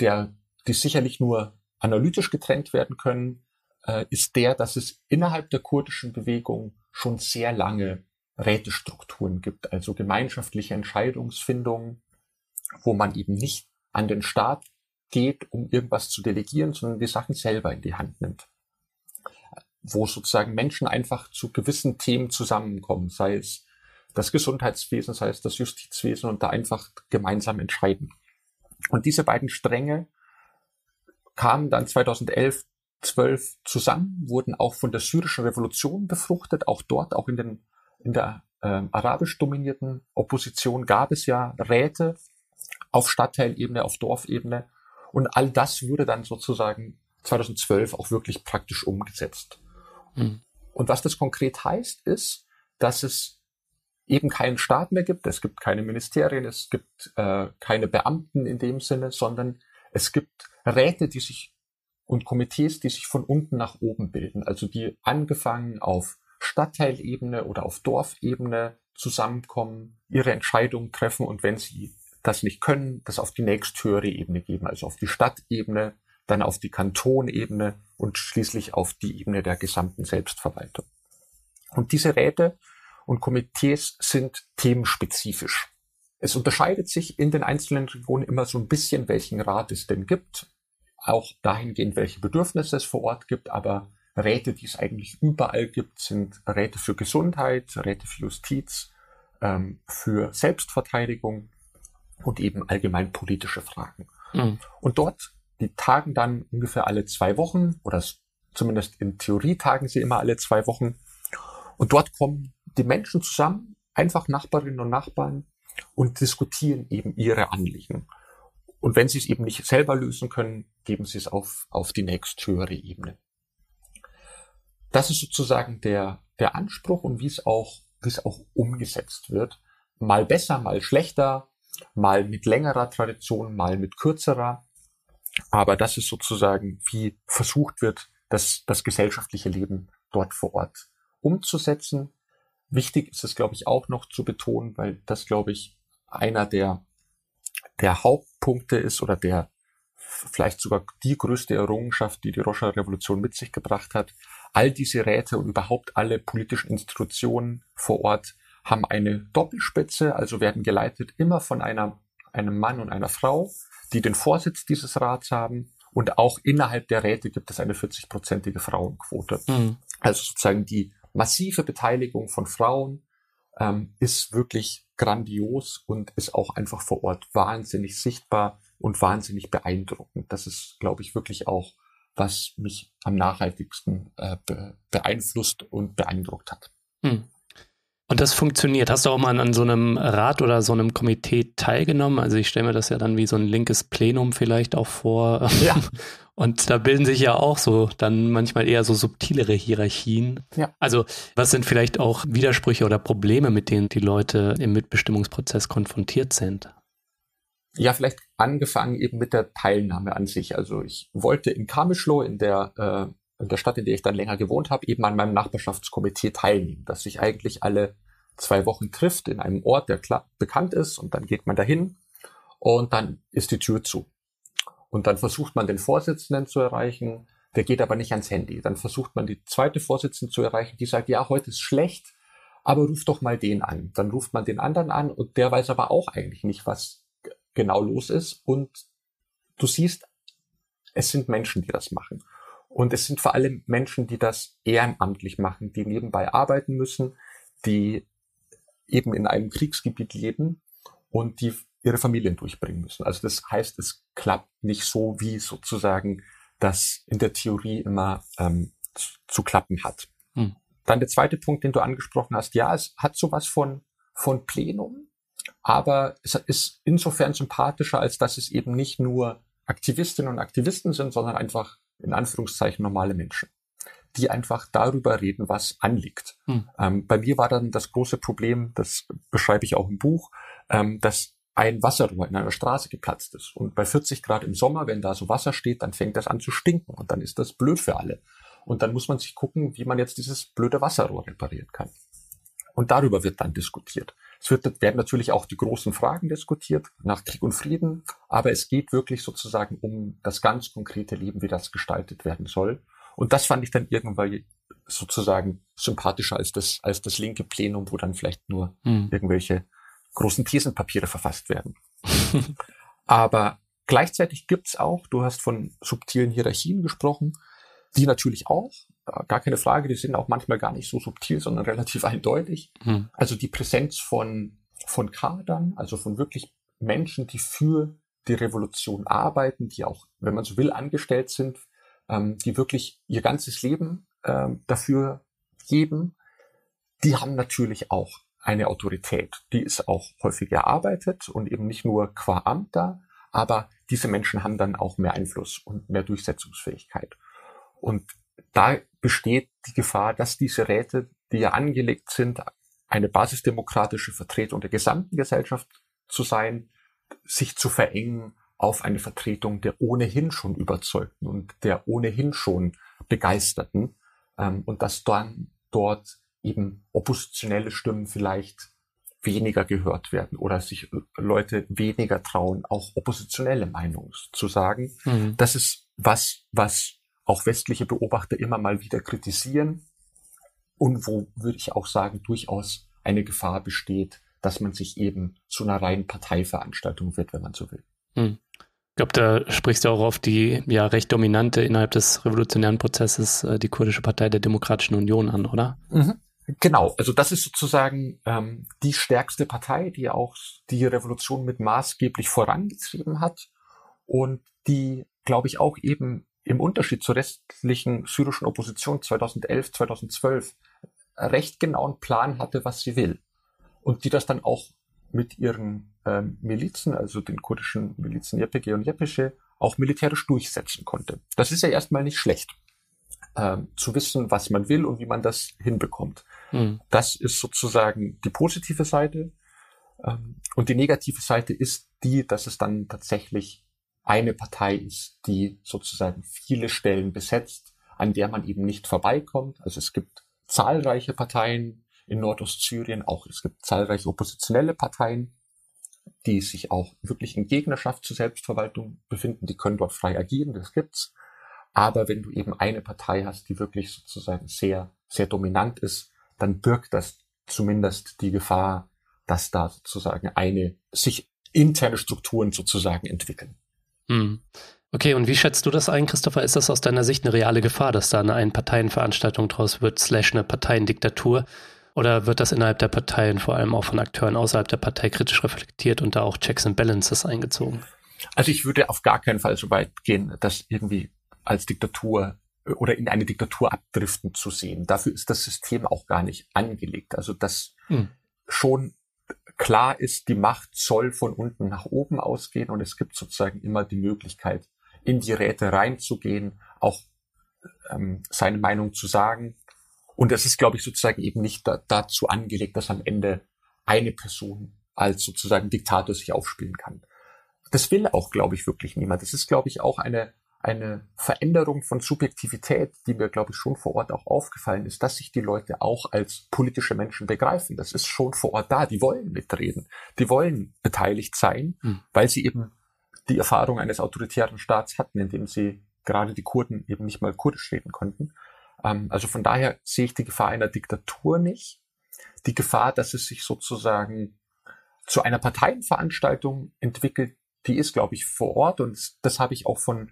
der, die sicherlich nur analytisch getrennt werden können, äh, ist der, dass es innerhalb der kurdischen Bewegung schon sehr lange Rätestrukturen gibt, also gemeinschaftliche Entscheidungsfindungen, wo man eben nicht an den Staat geht, um irgendwas zu delegieren, sondern die Sachen selber in die Hand nimmt. Wo sozusagen Menschen einfach zu gewissen Themen zusammenkommen, sei es das Gesundheitswesen, sei es das Justizwesen und da einfach gemeinsam entscheiden. Und diese beiden Stränge kamen dann 2011, 12 zusammen, wurden auch von der syrischen Revolution befruchtet, auch dort, auch in den in der äh, arabisch dominierten Opposition gab es ja Räte auf Stadtteilebene, auf Dorfebene. Und all das wurde dann sozusagen 2012 auch wirklich praktisch umgesetzt. Mhm. Und was das konkret heißt, ist, dass es eben keinen Staat mehr gibt, es gibt keine Ministerien, es gibt äh, keine Beamten in dem Sinne, sondern es gibt Räte, die sich und Komitees, die sich von unten nach oben bilden, also die angefangen auf Stadtteilebene oder auf Dorfebene zusammenkommen, ihre Entscheidungen treffen und wenn sie das nicht können, das auf die nächsthöhere Ebene geben, also auf die Stadtebene, dann auf die Kantonebene und schließlich auf die Ebene der gesamten Selbstverwaltung. Und diese Räte und Komitees sind themenspezifisch. Es unterscheidet sich in den einzelnen Regionen immer so ein bisschen, welchen Rat es denn gibt, auch dahingehend, welche Bedürfnisse es vor Ort gibt, aber Räte, die es eigentlich überall gibt, sind Räte für Gesundheit, Räte für Justiz, ähm, für Selbstverteidigung und eben allgemein politische Fragen. Mhm. Und dort, die tagen dann ungefähr alle zwei Wochen oder zumindest in Theorie tagen sie immer alle zwei Wochen. Und dort kommen die Menschen zusammen, einfach Nachbarinnen und Nachbarn und diskutieren eben ihre Anliegen. Und wenn sie es eben nicht selber lösen können, geben sie es auf, auf die nächsthöhere Ebene das ist sozusagen der, der Anspruch und wie es auch, wie es auch umgesetzt wird. Mal besser, mal schlechter, mal mit längerer Tradition, mal mit kürzerer. Aber das ist sozusagen, wie versucht wird, das, das gesellschaftliche Leben dort vor Ort umzusetzen. Wichtig ist es, glaube ich, auch noch zu betonen, weil das, glaube ich, einer der, der Hauptpunkte ist oder der vielleicht sogar die größte Errungenschaft, die die Roscher Revolution mit sich gebracht hat, all diese Räte und überhaupt alle politischen Institutionen vor Ort haben eine Doppelspitze, also werden geleitet immer von einer, einem Mann und einer Frau, die den Vorsitz dieses Rats haben. Und auch innerhalb der Räte gibt es eine 40-prozentige Frauenquote. Mhm. Also sozusagen die massive Beteiligung von Frauen ähm, ist wirklich grandios und ist auch einfach vor Ort wahnsinnig sichtbar und wahnsinnig beeindruckend. Das ist, glaube ich, wirklich auch was mich am nachhaltigsten äh, be beeinflusst und beeindruckt hat. Hm. Und das funktioniert. Hast du auch mal an so einem Rat oder so einem Komitee teilgenommen? Also ich stelle mir das ja dann wie so ein linkes Plenum vielleicht auch vor. Ja. Und da bilden sich ja auch so dann manchmal eher so subtilere Hierarchien. Ja. Also was sind vielleicht auch Widersprüche oder Probleme, mit denen die Leute im Mitbestimmungsprozess konfrontiert sind? Ja, vielleicht angefangen eben mit der Teilnahme an sich. Also ich wollte in Kamischlo, in der, äh, in der Stadt, in der ich dann länger gewohnt habe, eben an meinem Nachbarschaftskomitee teilnehmen, das sich eigentlich alle zwei Wochen trifft in einem Ort, der klar bekannt ist und dann geht man dahin und dann ist die Tür zu. Und dann versucht man den Vorsitzenden zu erreichen, der geht aber nicht ans Handy. Dann versucht man die zweite Vorsitzende zu erreichen, die sagt, ja, heute ist schlecht, aber ruf doch mal den an. Dann ruft man den anderen an und der weiß aber auch eigentlich nicht, was genau los ist. Und du siehst, es sind Menschen, die das machen. Und es sind vor allem Menschen, die das ehrenamtlich machen, die nebenbei arbeiten müssen, die eben in einem Kriegsgebiet leben und die ihre Familien durchbringen müssen. Also das heißt, es klappt nicht so, wie sozusagen das in der Theorie immer ähm, zu, klappen hat. Hm. Dann der zweite Punkt, den du angesprochen hast, ja, es hat sowas von, von Plenum, aber es ist insofern sympathischer, als dass es eben nicht nur Aktivistinnen und Aktivisten sind, sondern einfach in Anführungszeichen normale Menschen, die einfach darüber reden, was anliegt. Hm. Ähm, bei mir war dann das große Problem, das beschreibe ich auch im Buch, ähm, dass ein Wasserrohr in einer Straße geplatzt ist. Und bei 40 Grad im Sommer, wenn da so Wasser steht, dann fängt das an zu stinken und dann ist das blöd für alle. Und dann muss man sich gucken, wie man jetzt dieses blöde Wasserrohr reparieren kann. Und darüber wird dann diskutiert. Es wird, werden natürlich auch die großen Fragen diskutiert nach Krieg und Frieden, aber es geht wirklich sozusagen um das ganz konkrete Leben, wie das gestaltet werden soll. Und das fand ich dann irgendwann sozusagen sympathischer als das, als das linke Plenum, wo dann vielleicht nur hm. irgendwelche großen Thesenpapiere verfasst werden. Aber gleichzeitig gibt's auch, du hast von subtilen Hierarchien gesprochen, die natürlich auch, gar keine Frage, die sind auch manchmal gar nicht so subtil, sondern relativ eindeutig. Hm. Also die Präsenz von, von Kadern, also von wirklich Menschen, die für die Revolution arbeiten, die auch, wenn man so will, angestellt sind, ähm, die wirklich ihr ganzes Leben ähm, dafür geben, die haben natürlich auch eine Autorität. Die ist auch häufig erarbeitet und eben nicht nur qua Amt da, aber diese Menschen haben dann auch mehr Einfluss und mehr Durchsetzungsfähigkeit. Und da besteht die Gefahr, dass diese Räte, die ja angelegt sind, eine basisdemokratische Vertretung der gesamten Gesellschaft zu sein, sich zu verengen auf eine Vertretung der ohnehin schon Überzeugten und der ohnehin schon Begeisterten ähm, und dass dann dort eben oppositionelle Stimmen vielleicht weniger gehört werden oder sich Leute weniger trauen, auch oppositionelle Meinungen zu sagen. Mhm. Das ist was, was auch westliche Beobachter immer mal wieder kritisieren und wo, würde ich auch sagen, durchaus eine Gefahr besteht, dass man sich eben zu einer reinen Parteiveranstaltung wird, wenn man so will. Mhm. Ich glaube, da sprichst du auch auf die ja recht dominante innerhalb des revolutionären Prozesses, äh, die kurdische Partei der Demokratischen Union an, oder? Mhm. Genau, also das ist sozusagen ähm, die stärkste Partei, die auch die Revolution mit maßgeblich vorangetrieben hat und die, glaube ich, auch eben im Unterschied zur restlichen syrischen Opposition 2011, 2012 recht genauen Plan hatte, was sie will. Und die das dann auch mit ihren ähm, Milizen, also den kurdischen Milizen YPG und YPG, auch militärisch durchsetzen konnte. Das ist ja erstmal nicht schlecht äh, zu wissen, was man will und wie man das hinbekommt. Mhm. Das ist sozusagen die positive Seite. Ähm, und die negative Seite ist die, dass es dann tatsächlich eine Partei ist, die sozusagen viele Stellen besetzt, an der man eben nicht vorbeikommt. Also es gibt zahlreiche Parteien in Nordostsyrien, auch es gibt zahlreiche oppositionelle Parteien, die sich auch wirklich in Gegnerschaft zur Selbstverwaltung befinden. Die können dort frei agieren, das gibt's. Aber wenn du eben eine Partei hast, die wirklich sozusagen sehr, sehr dominant ist, dann birgt das zumindest die Gefahr, dass da sozusagen eine, sich interne Strukturen sozusagen entwickeln. Hm. Okay, und wie schätzt du das ein, Christopher? Ist das aus deiner Sicht eine reale Gefahr, dass da eine Einparteienveranstaltung draus wird, slash eine Parteiendiktatur? Oder wird das innerhalb der Parteien vor allem auch von Akteuren außerhalb der Partei kritisch reflektiert und da auch Checks and Balances eingezogen? Also ich würde auf gar keinen Fall so weit gehen, dass irgendwie als Diktatur oder in eine Diktatur abdriften zu sehen. Dafür ist das System auch gar nicht angelegt. Also dass hm. schon klar ist, die Macht soll von unten nach oben ausgehen und es gibt sozusagen immer die Möglichkeit, in die Räte reinzugehen, auch ähm, seine Meinung zu sagen. Und es ist, glaube ich, sozusagen eben nicht da, dazu angelegt, dass am Ende eine Person als sozusagen Diktator sich aufspielen kann. Das will auch, glaube ich, wirklich niemand. Das ist, glaube ich, auch eine eine Veränderung von Subjektivität, die mir, glaube ich, schon vor Ort auch aufgefallen ist, dass sich die Leute auch als politische Menschen begreifen. Das ist schon vor Ort da. Die wollen mitreden. Die wollen beteiligt sein, mhm. weil sie eben die Erfahrung eines autoritären Staats hatten, in dem sie gerade die Kurden eben nicht mal kurdisch reden konnten. Ähm, also von daher sehe ich die Gefahr einer Diktatur nicht. Die Gefahr, dass es sich sozusagen zu einer Parteienveranstaltung entwickelt, die ist, glaube ich, vor Ort und das habe ich auch von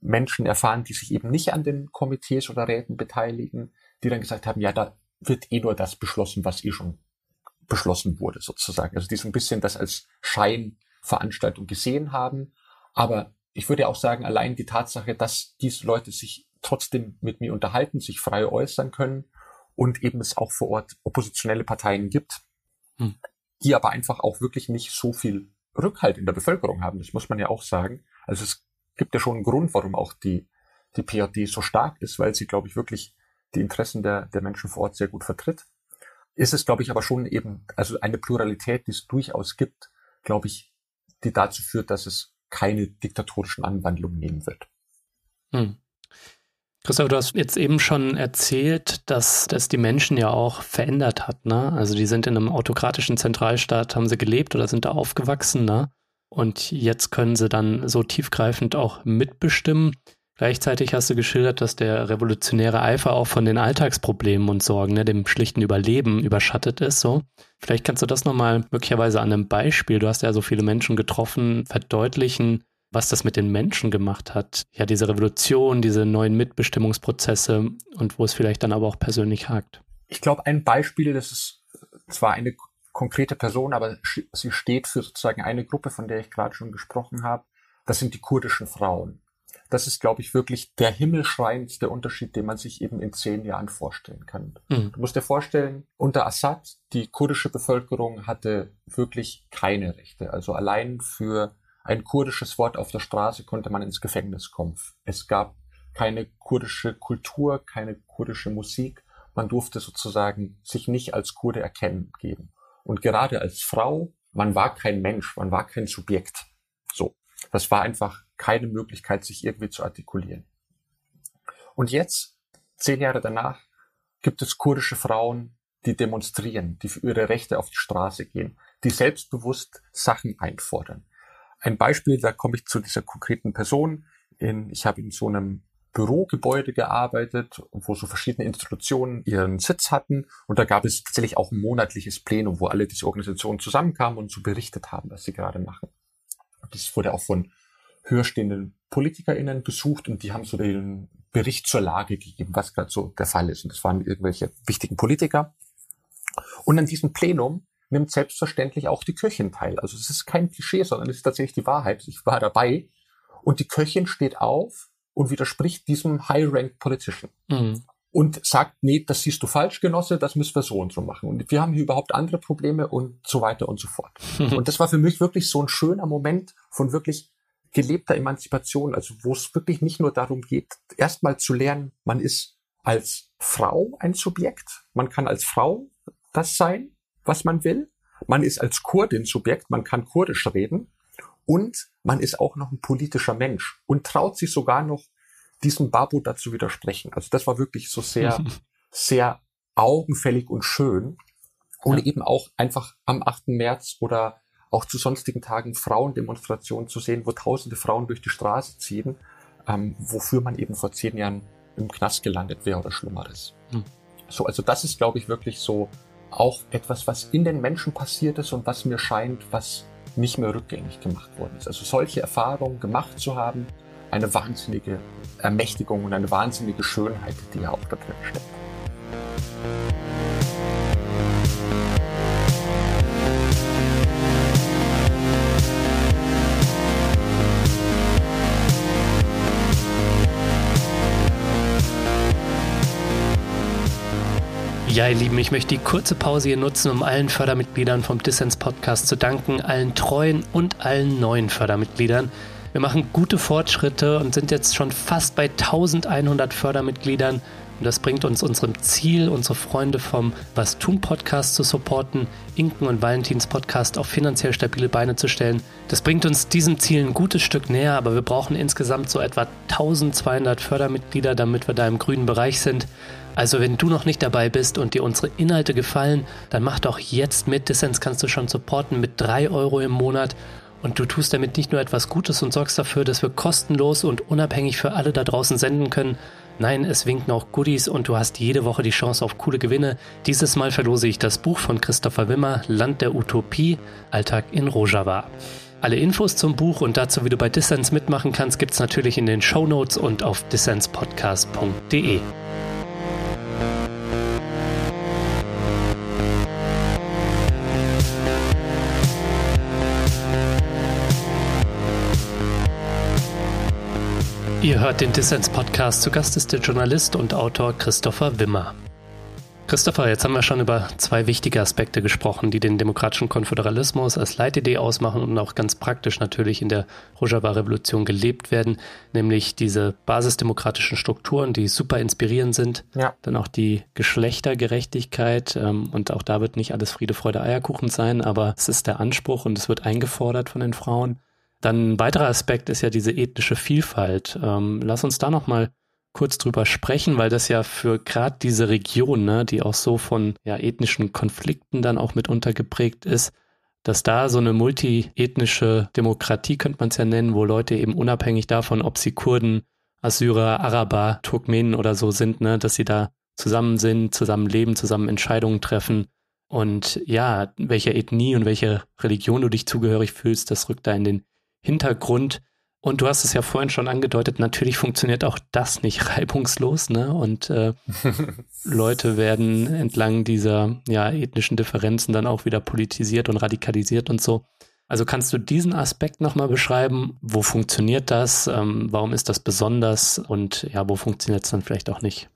Menschen erfahren, die sich eben nicht an den Komitees oder Räten beteiligen, die dann gesagt haben, ja, da wird eh nur das beschlossen, was eh schon beschlossen wurde, sozusagen. Also die so ein bisschen das als Scheinveranstaltung gesehen haben. Aber ich würde auch sagen, allein die Tatsache, dass diese Leute sich trotzdem mit mir unterhalten, sich frei äußern können und eben es auch vor Ort oppositionelle Parteien gibt, hm. die aber einfach auch wirklich nicht so viel Rückhalt in der Bevölkerung haben. Das muss man ja auch sagen. Also es gibt ja schon einen Grund, warum auch die, die PRD so stark ist, weil sie, glaube ich, wirklich die Interessen der, der Menschen vor Ort sehr gut vertritt. Ist es, glaube ich, aber schon eben, also eine Pluralität, die es durchaus gibt, glaube ich, die dazu führt, dass es keine diktatorischen Anwandlungen nehmen wird. Hm. Christoph, du hast jetzt eben schon erzählt, dass das die Menschen ja auch verändert hat. Ne? Also die sind in einem autokratischen Zentralstaat, haben sie gelebt oder sind da aufgewachsen. Ne? Und jetzt können sie dann so tiefgreifend auch mitbestimmen. Gleichzeitig hast du geschildert, dass der revolutionäre Eifer auch von den Alltagsproblemen und Sorgen, ne, dem schlichten Überleben überschattet ist. So, vielleicht kannst du das nochmal möglicherweise an einem Beispiel. Du hast ja so viele Menschen getroffen, verdeutlichen, was das mit den Menschen gemacht hat. Ja, diese Revolution, diese neuen Mitbestimmungsprozesse und wo es vielleicht dann aber auch persönlich hakt. Ich glaube, ein Beispiel, das ist zwar eine konkrete Person, aber sie steht für sozusagen eine Gruppe, von der ich gerade schon gesprochen habe. Das sind die kurdischen Frauen. Das ist, glaube ich, wirklich der himmelschreiendste Unterschied, den man sich eben in zehn Jahren vorstellen kann. Mhm. Du musst dir vorstellen, unter Assad, die kurdische Bevölkerung hatte wirklich keine Rechte. Also allein für ein kurdisches Wort auf der Straße konnte man ins Gefängnis kommen. Es gab keine kurdische Kultur, keine kurdische Musik. Man durfte sozusagen sich nicht als Kurde erkennen geben. Und gerade als Frau, man war kein Mensch, man war kein Subjekt. So. Das war einfach keine Möglichkeit, sich irgendwie zu artikulieren. Und jetzt, zehn Jahre danach, gibt es kurdische Frauen, die demonstrieren, die für ihre Rechte auf die Straße gehen, die selbstbewusst Sachen einfordern. Ein Beispiel, da komme ich zu dieser konkreten Person. In, ich habe in so einem Bürogebäude gearbeitet, wo so verschiedene Institutionen ihren Sitz hatten. Und da gab es tatsächlich auch ein monatliches Plenum, wo alle diese Organisationen zusammenkamen und so berichtet haben, was sie gerade machen. Das wurde auch von höherstehenden PolitikerInnen besucht und die haben so den Bericht zur Lage gegeben, was gerade so der Fall ist. Und das waren irgendwelche wichtigen Politiker. Und an diesem Plenum nimmt selbstverständlich auch die Köchin teil. Also es ist kein Klischee, sondern es ist tatsächlich die Wahrheit. Ich war dabei und die Köchin steht auf und widerspricht diesem High-Ranked Politician. Mhm. Und sagt, nee, das siehst du falsch, Genosse, das müssen wir so und so machen. Und wir haben hier überhaupt andere Probleme und so weiter und so fort. und das war für mich wirklich so ein schöner Moment von wirklich gelebter Emanzipation, also wo es wirklich nicht nur darum geht, erstmal zu lernen, man ist als Frau ein Subjekt, man kann als Frau das sein, was man will, man ist als Kurdin Subjekt, man kann kurdisch reden, und man ist auch noch ein politischer Mensch und traut sich sogar noch diesem Babu dazu widersprechen. Also das war wirklich so sehr, sehr augenfällig und schön. Und ja. eben auch einfach am 8. März oder auch zu sonstigen Tagen Frauendemonstrationen zu sehen, wo tausende Frauen durch die Straße ziehen, ähm, wofür man eben vor zehn Jahren im Knast gelandet wäre oder Schlimmeres. Hm. So, also das ist, glaube ich, wirklich so auch etwas, was in den Menschen passiert ist und was mir scheint, was nicht mehr rückgängig gemacht worden ist. Also solche Erfahrungen gemacht zu haben, eine wahnsinnige Ermächtigung und eine wahnsinnige Schönheit, die ja auch da drin steckt. Ja, ihr Lieben, ich möchte die kurze Pause hier nutzen, um allen Fördermitgliedern vom Dissens Podcast zu danken, allen treuen und allen neuen Fördermitgliedern. Wir machen gute Fortschritte und sind jetzt schon fast bei 1100 Fördermitgliedern Und das bringt uns unserem Ziel, unsere Freunde vom Was tun Podcast zu supporten, Inken und Valentins Podcast auf finanziell stabile Beine zu stellen. Das bringt uns diesem Ziel ein gutes Stück näher, aber wir brauchen insgesamt so etwa 1200 Fördermitglieder, damit wir da im grünen Bereich sind. Also wenn du noch nicht dabei bist und dir unsere Inhalte gefallen, dann mach doch jetzt mit. Dissens kannst du schon supporten mit 3 Euro im Monat. Und du tust damit nicht nur etwas Gutes und sorgst dafür, dass wir kostenlos und unabhängig für alle da draußen senden können. Nein, es winken auch Goodies und du hast jede Woche die Chance auf coole Gewinne. Dieses Mal verlose ich das Buch von Christopher Wimmer, Land der Utopie, Alltag in Rojava. Alle Infos zum Buch und dazu, wie du bei Dissens mitmachen kannst, gibt's natürlich in den Show Notes und auf dissenspodcast.de. Ihr hört den Dissens-Podcast. Zu Gast ist der Journalist und Autor Christopher Wimmer. Christopher, jetzt haben wir schon über zwei wichtige Aspekte gesprochen, die den demokratischen Konföderalismus als Leitidee ausmachen und auch ganz praktisch natürlich in der Rojava-Revolution gelebt werden, nämlich diese basisdemokratischen Strukturen, die super inspirierend sind. Ja. Dann auch die Geschlechtergerechtigkeit ähm, und auch da wird nicht alles Friede, Freude, Eierkuchen sein, aber es ist der Anspruch und es wird eingefordert von den Frauen. Dann ein weiterer Aspekt ist ja diese ethnische Vielfalt. Ähm, lass uns da noch mal kurz drüber sprechen, weil das ja für gerade diese Region, ne, die auch so von ja, ethnischen Konflikten dann auch mitunter geprägt ist, dass da so eine multiethnische Demokratie, könnte man es ja nennen, wo Leute eben unabhängig davon, ob sie Kurden, Assyrer, Araber, Turkmenen oder so sind, ne, dass sie da zusammen sind, zusammen leben, zusammen Entscheidungen treffen. Und ja, welcher Ethnie und welcher Religion du dich zugehörig fühlst, das rückt da in den Hintergrund. Und du hast es ja vorhin schon angedeutet, natürlich funktioniert auch das nicht reibungslos, ne? Und äh, Leute werden entlang dieser ja, ethnischen Differenzen dann auch wieder politisiert und radikalisiert und so. Also kannst du diesen Aspekt nochmal beschreiben? Wo funktioniert das? Ähm, warum ist das besonders? Und ja, wo funktioniert es dann vielleicht auch nicht?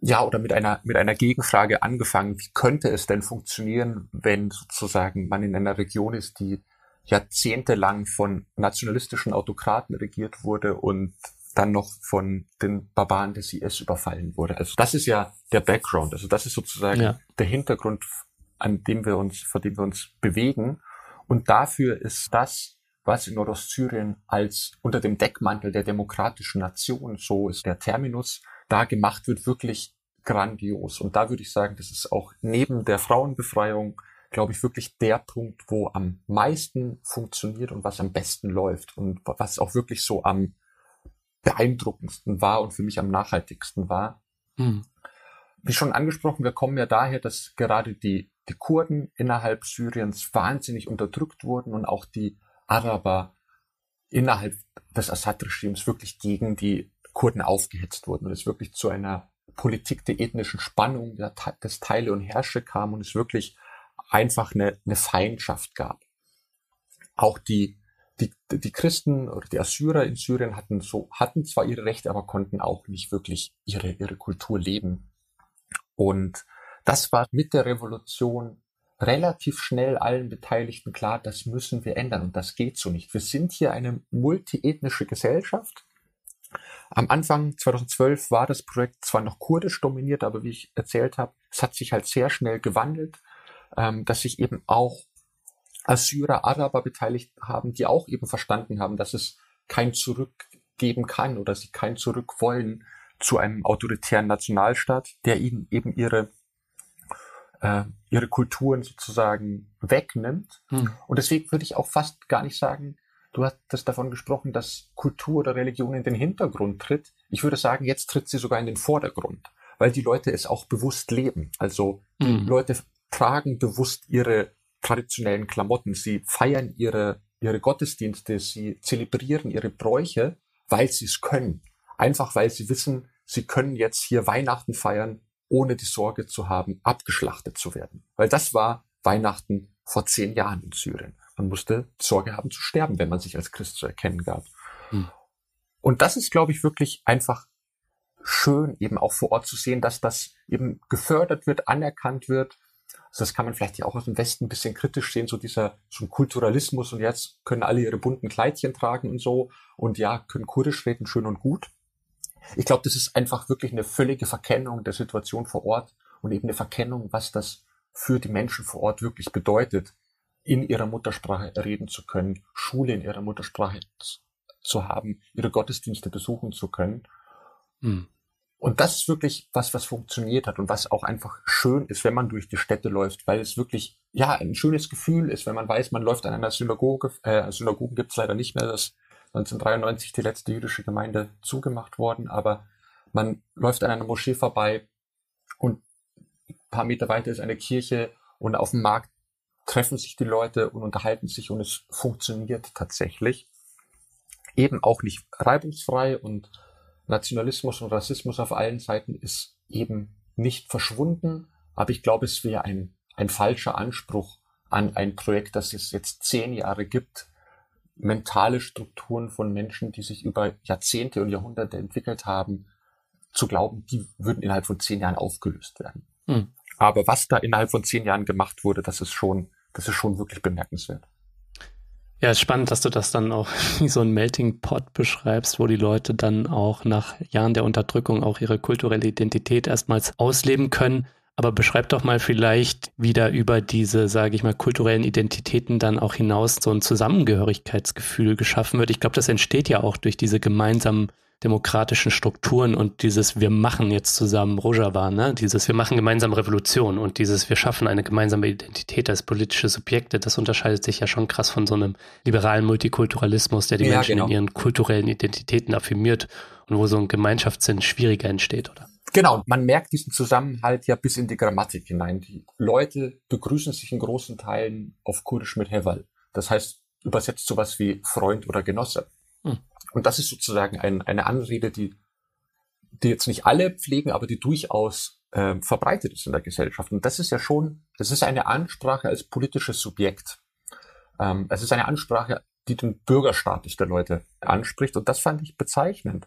Ja, oder mit einer, mit einer Gegenfrage angefangen. Wie könnte es denn funktionieren, wenn sozusagen man in einer Region ist, die jahrzehntelang von nationalistischen Autokraten regiert wurde und dann noch von den Barbaren des IS überfallen wurde. Also das ist ja der Background. Also das ist sozusagen ja. der Hintergrund, an dem wir uns, vor dem wir uns bewegen. Und dafür ist das, was in Nordostsyrien als unter dem Deckmantel der demokratischen Nation, so ist der Terminus, da gemacht wird, wirklich grandios. Und da würde ich sagen, das ist auch neben der Frauenbefreiung glaube ich, wirklich der Punkt, wo am meisten funktioniert und was am besten läuft und was auch wirklich so am beeindruckendsten war und für mich am nachhaltigsten war. Mhm. Wie schon angesprochen, wir kommen ja daher, dass gerade die, die Kurden innerhalb Syriens wahnsinnig unterdrückt wurden und auch die Araber innerhalb des Assad-Regimes wirklich gegen die Kurden aufgehetzt wurden und es wirklich zu einer Politik der ethnischen Spannung, des Teile und Herrsche kam und es wirklich einfach eine, eine Feindschaft gab. Auch die, die, die Christen oder die Assyrer in Syrien hatten so, hatten zwar ihre Rechte, aber konnten auch nicht wirklich ihre, ihre Kultur leben. Und das war mit der Revolution relativ schnell allen Beteiligten klar, das müssen wir ändern und das geht so nicht. Wir sind hier eine multiethnische Gesellschaft. Am Anfang 2012 war das Projekt zwar noch kurdisch dominiert, aber wie ich erzählt habe, es hat sich halt sehr schnell gewandelt ähm, dass sich eben auch Assyrer, Araber beteiligt haben, die auch eben verstanden haben, dass es kein Zurück geben kann oder sie kein Zurück wollen zu einem autoritären Nationalstaat, der ihnen eben ihre äh, ihre Kulturen sozusagen wegnimmt. Hm. Und deswegen würde ich auch fast gar nicht sagen, du hattest davon gesprochen, dass Kultur oder Religion in den Hintergrund tritt. Ich würde sagen, jetzt tritt sie sogar in den Vordergrund, weil die Leute es auch bewusst leben. Also hm. Leute tragen bewusst ihre traditionellen Klamotten, sie feiern ihre, ihre Gottesdienste, sie zelebrieren ihre Bräuche, weil sie es können. Einfach weil sie wissen, sie können jetzt hier Weihnachten feiern, ohne die Sorge zu haben, abgeschlachtet zu werden. Weil das war Weihnachten vor zehn Jahren in Syrien. Man musste Sorge haben zu sterben, wenn man sich als Christ zu erkennen gab. Hm. Und das ist, glaube ich, wirklich einfach schön, eben auch vor Ort zu sehen, dass das eben gefördert wird, anerkannt wird, also das kann man vielleicht ja auch aus dem Westen ein bisschen kritisch sehen, so dieser so ein Kulturalismus und jetzt können alle ihre bunten Kleidchen tragen und so und ja, können kurdisch reden, schön und gut. ich glaube, das ist einfach wirklich eine völlige Verkennung der Situation vor Ort und eben eine Verkennung, was das für die Menschen vor Ort wirklich bedeutet, in ihrer Muttersprache reden zu können, Schule in ihrer Muttersprache zu haben, ihre Gottesdienste besuchen zu können. Mhm. Und das ist wirklich was, was funktioniert hat und was auch einfach schön ist, wenn man durch die Städte läuft, weil es wirklich, ja, ein schönes Gefühl ist, wenn man weiß, man läuft an einer Synagoge, äh, Synagogen gibt es leider nicht mehr, das 1993 die letzte jüdische Gemeinde zugemacht worden, aber man läuft an einer Moschee vorbei und ein paar Meter weiter ist eine Kirche und auf dem Markt treffen sich die Leute und unterhalten sich und es funktioniert tatsächlich. Eben auch nicht reibungsfrei und Nationalismus und Rassismus auf allen Seiten ist eben nicht verschwunden, aber ich glaube, es wäre ein, ein falscher Anspruch an ein Projekt, das es jetzt zehn Jahre gibt, mentale Strukturen von Menschen, die sich über Jahrzehnte und Jahrhunderte entwickelt haben, zu glauben, die würden innerhalb von zehn Jahren aufgelöst werden. Hm. Aber was da innerhalb von zehn Jahren gemacht wurde, das ist schon, das ist schon wirklich bemerkenswert. Ja, ist spannend, dass du das dann auch wie so ein Melting Pot beschreibst, wo die Leute dann auch nach Jahren der Unterdrückung auch ihre kulturelle Identität erstmals ausleben können. Aber beschreib doch mal vielleicht wieder über diese, sage ich mal, kulturellen Identitäten dann auch hinaus so ein Zusammengehörigkeitsgefühl geschaffen wird. Ich glaube, das entsteht ja auch durch diese gemeinsamen demokratischen Strukturen und dieses wir machen jetzt zusammen Rojava, ne? Dieses wir machen gemeinsam Revolution und dieses wir schaffen eine gemeinsame Identität als politische Subjekte, das unterscheidet sich ja schon krass von so einem liberalen Multikulturalismus, der die ja, Menschen genau. in ihren kulturellen Identitäten affirmiert und wo so ein Gemeinschaftssinn schwieriger entsteht, oder? Genau, man merkt diesen Zusammenhalt ja bis in die Grammatik hinein. Die Leute begrüßen sich in großen Teilen auf Kurdisch mit Heval. Das heißt, übersetzt sowas wie Freund oder Genosse. Hm. Und das ist sozusagen ein, eine Anrede, die, die jetzt nicht alle pflegen, aber die durchaus äh, verbreitet ist in der Gesellschaft. Und das ist ja schon, das ist eine Ansprache als politisches Subjekt. Ähm, es ist eine Ansprache, die den Bürgerstatus der Leute anspricht. Und das fand ich bezeichnend,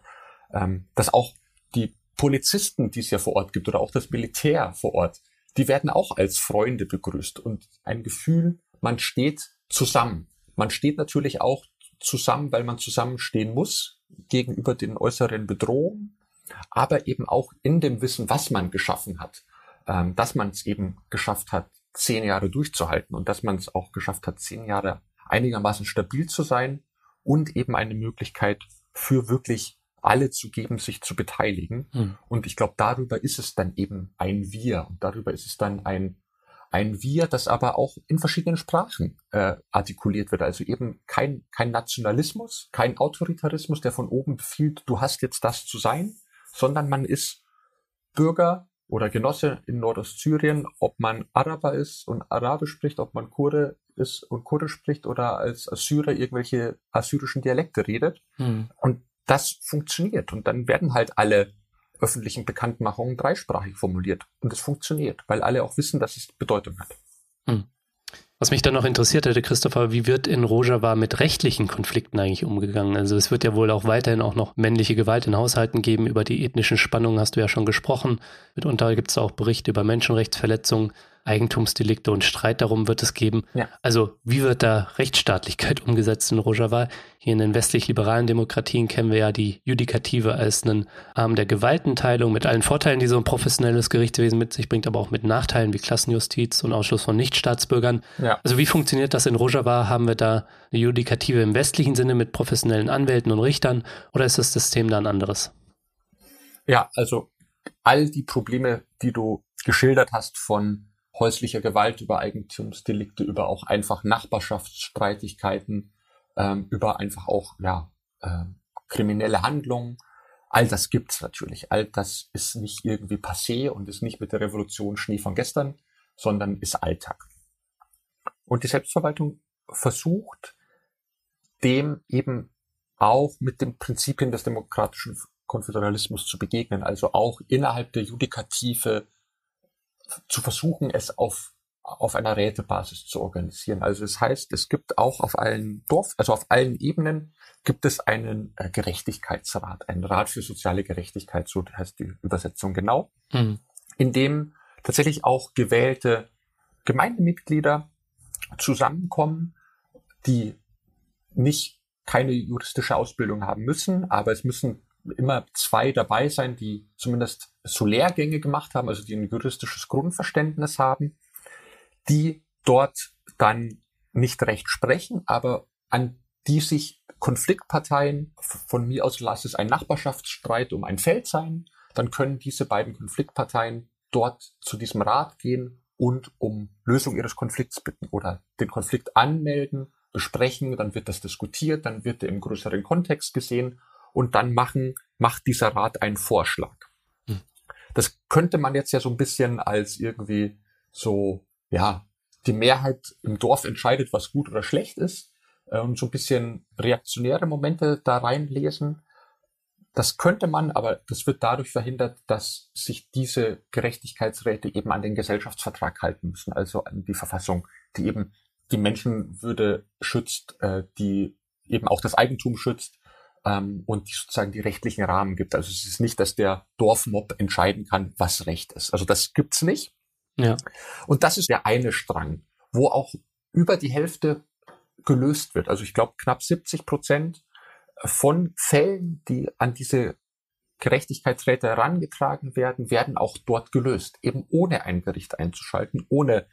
ähm, dass auch die Polizisten, die es ja vor Ort gibt, oder auch das Militär vor Ort, die werden auch als Freunde begrüßt und ein Gefühl, man steht zusammen. Man steht natürlich auch zusammen, weil man zusammenstehen muss gegenüber den äußeren Bedrohungen, aber eben auch in dem Wissen, was man geschaffen hat, ähm, dass man es eben geschafft hat, zehn Jahre durchzuhalten und dass man es auch geschafft hat, zehn Jahre einigermaßen stabil zu sein und eben eine Möglichkeit für wirklich alle zu geben, sich zu beteiligen. Hm. Und ich glaube, darüber ist es dann eben ein Wir und darüber ist es dann ein ein Wir, das aber auch in verschiedenen Sprachen äh, artikuliert wird. Also eben kein, kein Nationalismus, kein Autoritarismus, der von oben befiehlt, du hast jetzt das zu sein, sondern man ist Bürger oder Genosse in Nordostsyrien, ob man Araber ist und Arabisch spricht, ob man Kurde ist und Kurdisch spricht oder als Assyrer irgendwelche assyrischen Dialekte redet. Hm. Und das funktioniert. Und dann werden halt alle öffentlichen Bekanntmachungen dreisprachig formuliert. Und es funktioniert, weil alle auch wissen, dass es Bedeutung hat. Hm. Was mich dann noch interessiert hätte, Christopher, wie wird in Rojava mit rechtlichen Konflikten eigentlich umgegangen? Also es wird ja wohl auch weiterhin auch noch männliche Gewalt in Haushalten geben. Über die ethnischen Spannungen hast du ja schon gesprochen. Mitunter gibt es auch Berichte über Menschenrechtsverletzungen. Eigentumsdelikte und Streit darum wird es geben. Ja. Also wie wird da Rechtsstaatlichkeit umgesetzt in Rojava? Hier in den westlich-liberalen Demokratien kennen wir ja die Judikative als einen Arm der Gewaltenteilung mit allen Vorteilen, die so ein professionelles Gerichtswesen mit sich bringt, aber auch mit Nachteilen wie Klassenjustiz und Ausschluss von Nichtstaatsbürgern. Ja. Also wie funktioniert das in Rojava? Haben wir da eine Judikative im westlichen Sinne mit professionellen Anwälten und Richtern oder ist das System da ein anderes? Ja, also all die Probleme, die du geschildert hast von häuslicher Gewalt, über Eigentumsdelikte, über auch einfach Nachbarschaftsstreitigkeiten, ähm, über einfach auch ja äh, kriminelle Handlungen. All das gibt's natürlich. All das ist nicht irgendwie passé und ist nicht mit der Revolution Schnee von gestern, sondern ist Alltag. Und die Selbstverwaltung versucht, dem eben auch mit den Prinzipien des demokratischen Konföderalismus zu begegnen, also auch innerhalb der Judikative zu versuchen, es auf auf einer Rätebasis zu organisieren. Also das heißt, es gibt auch auf allen Dorf, also auf allen Ebenen gibt es einen äh, Gerechtigkeitsrat, einen Rat für soziale Gerechtigkeit, so heißt die Übersetzung genau, mhm. in dem tatsächlich auch gewählte Gemeindemitglieder zusammenkommen, die nicht keine juristische Ausbildung haben müssen, aber es müssen immer zwei dabei sein, die zumindest so Lehrgänge gemacht haben, also die ein juristisches Grundverständnis haben, die dort dann nicht recht sprechen, aber an die sich Konfliktparteien, von mir aus lass es ein Nachbarschaftsstreit um ein Feld sein, dann können diese beiden Konfliktparteien dort zu diesem Rat gehen und um Lösung ihres Konflikts bitten oder den Konflikt anmelden, besprechen, dann wird das diskutiert, dann wird er im größeren Kontext gesehen und dann machen, macht dieser Rat einen Vorschlag. Das könnte man jetzt ja so ein bisschen als irgendwie so, ja, die Mehrheit im Dorf entscheidet, was gut oder schlecht ist und so ein bisschen reaktionäre Momente da reinlesen. Das könnte man, aber das wird dadurch verhindert, dass sich diese Gerechtigkeitsräte eben an den Gesellschaftsvertrag halten müssen, also an die Verfassung, die eben die Menschenwürde schützt, äh, die eben auch das Eigentum schützt ähm, und die sozusagen die rechtlichen Rahmen gibt. Also es ist nicht, dass der Dorfmob entscheiden kann, was Recht ist. Also das gibt's nicht. Ja. Und das ist der eine Strang, wo auch über die Hälfte gelöst wird. Also ich glaube knapp 70 Prozent von Fällen, die an diese Gerechtigkeitsräte herangetragen werden, werden auch dort gelöst, eben ohne ein Gericht einzuschalten, ohne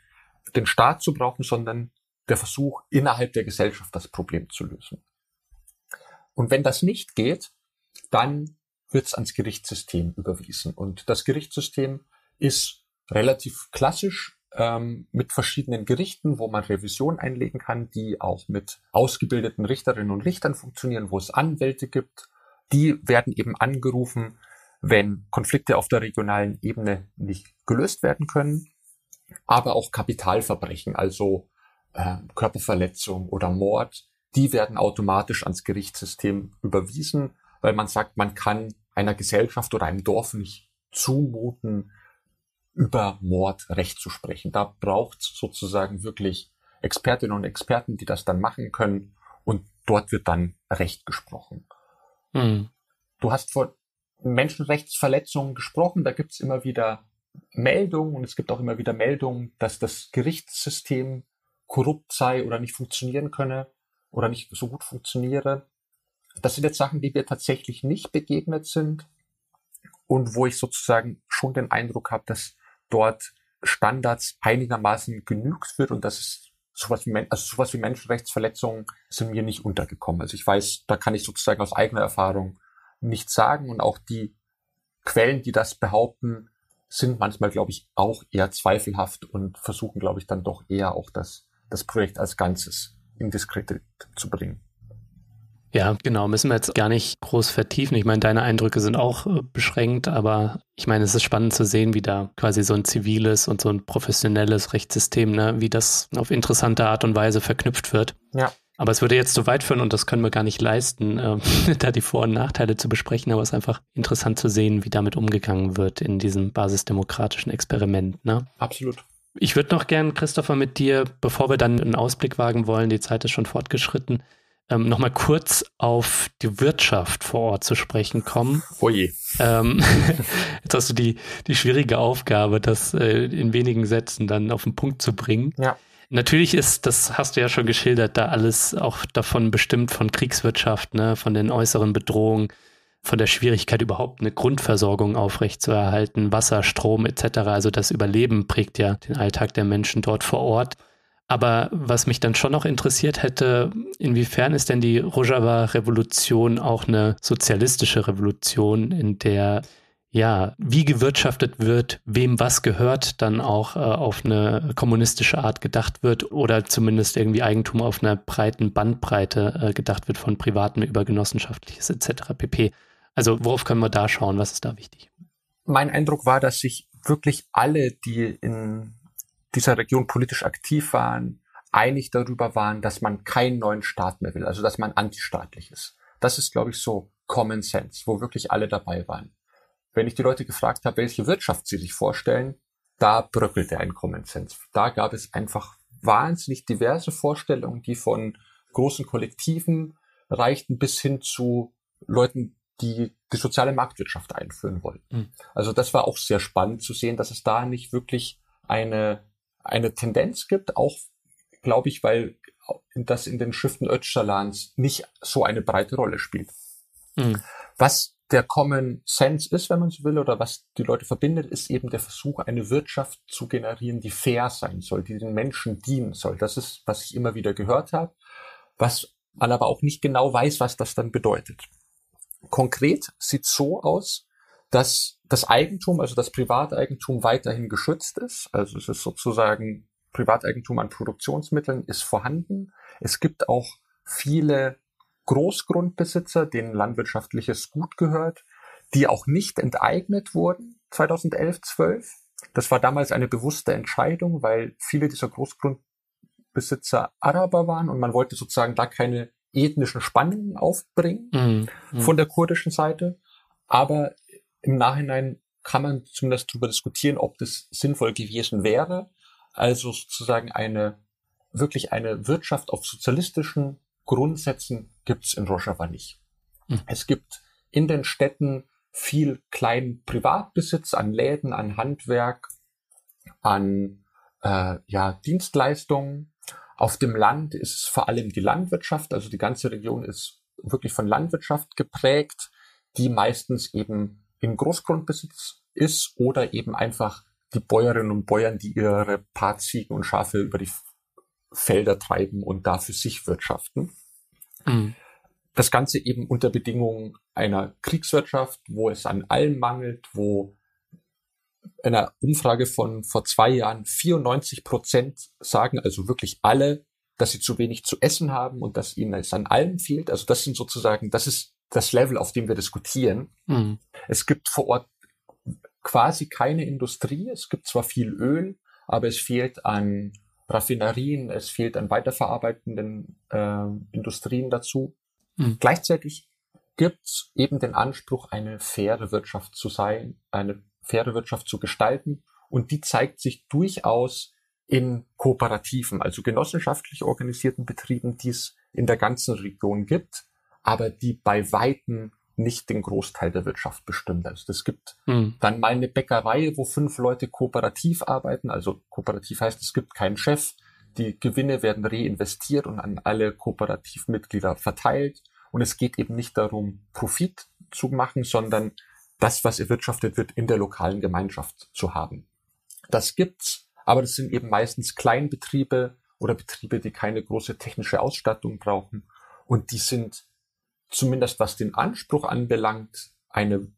den Staat zu brauchen, sondern der Versuch, innerhalb der Gesellschaft das Problem zu lösen. Und wenn das nicht geht, dann wird es ans Gerichtssystem überwiesen. Und das Gerichtssystem ist relativ klassisch ähm, mit verschiedenen Gerichten, wo man Revision einlegen kann, die auch mit ausgebildeten Richterinnen und Richtern funktionieren, wo es Anwälte gibt. Die werden eben angerufen, wenn Konflikte auf der regionalen Ebene nicht gelöst werden können, aber auch Kapitalverbrechen, also äh, Körperverletzung oder Mord, die werden automatisch ans Gerichtssystem überwiesen, weil man sagt, man kann einer Gesellschaft oder einem Dorf nicht zumuten, über Mord Recht zu sprechen. Da braucht es sozusagen wirklich Expertinnen und Experten, die das dann machen können und dort wird dann Recht gesprochen. Mhm. Du hast von Menschenrechtsverletzungen gesprochen, da gibt es immer wieder Meldungen und es gibt auch immer wieder Meldungen, dass das Gerichtssystem korrupt sei oder nicht funktionieren könne oder nicht so gut funktioniere. Das sind jetzt Sachen, die wir tatsächlich nicht begegnet sind und wo ich sozusagen schon den Eindruck habe, dass dort Standards einigermaßen genügt wird und dass es sowas wie, also sowas wie Menschenrechtsverletzungen sind mir nicht untergekommen. Also ich weiß, da kann ich sozusagen aus eigener Erfahrung nichts sagen und auch die Quellen, die das behaupten, sind manchmal, glaube ich, auch eher zweifelhaft und versuchen, glaube ich, dann doch eher auch das, das Projekt als Ganzes in Diskredit zu bringen. Ja, genau, müssen wir jetzt gar nicht groß vertiefen. Ich meine, deine Eindrücke sind auch äh, beschränkt, aber ich meine, es ist spannend zu sehen, wie da quasi so ein ziviles und so ein professionelles Rechtssystem, ne, wie das auf interessante Art und Weise verknüpft wird. Ja. Aber es würde jetzt zu weit führen und das können wir gar nicht leisten, äh, da die Vor- und Nachteile zu besprechen. Aber es ist einfach interessant zu sehen, wie damit umgegangen wird in diesem basisdemokratischen Experiment. Ne? Absolut. Ich würde noch gern, Christopher, mit dir, bevor wir dann einen Ausblick wagen wollen, die Zeit ist schon fortgeschritten, ähm, nochmal kurz auf die Wirtschaft vor Ort zu sprechen kommen. Oh je. Ähm, jetzt hast du die, die schwierige Aufgabe, das äh, in wenigen Sätzen dann auf den Punkt zu bringen. Ja. Natürlich ist, das hast du ja schon geschildert, da alles auch davon bestimmt von Kriegswirtschaft, ne, von den äußeren Bedrohungen, von der Schwierigkeit überhaupt eine Grundversorgung aufrechtzuerhalten, Wasser, Strom etc. Also das Überleben prägt ja den Alltag der Menschen dort vor Ort. Aber was mich dann schon noch interessiert hätte, inwiefern ist denn die Rojava-Revolution auch eine sozialistische Revolution, in der ja, wie gewirtschaftet wird, wem was gehört, dann auch äh, auf eine kommunistische Art gedacht wird oder zumindest irgendwie Eigentum auf einer breiten Bandbreite äh, gedacht wird, von privatem über genossenschaftliches etc. pp. Also worauf können wir da schauen? Was ist da wichtig? Mein Eindruck war, dass sich wirklich alle, die in dieser Region politisch aktiv waren, einig darüber waren, dass man keinen neuen Staat mehr will, also dass man antistaatlich ist. Das ist, glaube ich, so Common Sense, wo wirklich alle dabei waren. Wenn ich die Leute gefragt habe, welche Wirtschaft sie sich vorstellen, da bröckelte ein Common Sense. Da gab es einfach wahnsinnig diverse Vorstellungen, die von großen Kollektiven reichten bis hin zu Leuten, die die soziale Marktwirtschaft einführen wollten. Mhm. Also das war auch sehr spannend zu sehen, dass es da nicht wirklich eine eine Tendenz gibt, auch glaube ich, weil das in den Schriften Öcalans nicht so eine breite Rolle spielt. Mhm. Was der Common Sense ist, wenn man so will, oder was die Leute verbindet, ist eben der Versuch, eine Wirtschaft zu generieren, die fair sein soll, die den Menschen dienen soll. Das ist, was ich immer wieder gehört habe, was man aber auch nicht genau weiß, was das dann bedeutet. Konkret sieht so aus, dass das Eigentum, also das Privateigentum weiterhin geschützt ist. Also es ist sozusagen Privateigentum an Produktionsmitteln ist vorhanden. Es gibt auch viele Großgrundbesitzer, denen landwirtschaftliches Gut gehört, die auch nicht enteignet wurden 2011, 12. Das war damals eine bewusste Entscheidung, weil viele dieser Großgrundbesitzer Araber waren und man wollte sozusagen da keine ethnischen Spannungen aufbringen mhm. Mhm. von der kurdischen Seite. Aber im Nachhinein kann man zumindest darüber diskutieren, ob das sinnvoll gewesen wäre. Also sozusagen eine, wirklich eine Wirtschaft auf sozialistischen Grundsätzen gibt's in Rojava nicht. Mhm. Es gibt in den Städten viel kleinen Privatbesitz an Läden, an Handwerk, an äh, ja, Dienstleistungen. Auf dem Land ist es vor allem die Landwirtschaft, also die ganze Region ist wirklich von Landwirtschaft geprägt, die meistens eben in Großgrundbesitz ist oder eben einfach die Bäuerinnen und Bäuer, die ihre paar Ziegen und Schafe über die Felder treiben und da für sich wirtschaften. Mhm. Das Ganze eben unter Bedingungen einer Kriegswirtschaft, wo es an allem mangelt, wo einer Umfrage von vor zwei Jahren 94 Prozent sagen, also wirklich alle, dass sie zu wenig zu essen haben und dass ihnen es an allem fehlt. Also das sind sozusagen, das ist das Level, auf dem wir diskutieren. Mhm. Es gibt vor Ort quasi keine Industrie. Es gibt zwar viel Öl, aber es fehlt an Raffinerien, es fehlt an weiterverarbeitenden äh, Industrien dazu. Mhm. Gleichzeitig gibt es eben den Anspruch, eine faire Wirtschaft zu sein, eine faire Wirtschaft zu gestalten. Und die zeigt sich durchaus in Kooperativen, also genossenschaftlich organisierten Betrieben, die es in der ganzen Region gibt, aber die bei Weitem nicht den Großteil der Wirtschaft bestimmt. Also es gibt mhm. dann mal eine Bäckerei, wo fünf Leute kooperativ arbeiten. Also kooperativ heißt, es gibt keinen Chef. Die Gewinne werden reinvestiert und an alle Kooperativmitglieder verteilt. Und es geht eben nicht darum, Profit zu machen, sondern das, was erwirtschaftet wird, in der lokalen Gemeinschaft zu haben. Das gibt's, aber das sind eben meistens Kleinbetriebe oder Betriebe, die keine große technische Ausstattung brauchen. Und die sind zumindest was den Anspruch anbelangt, eine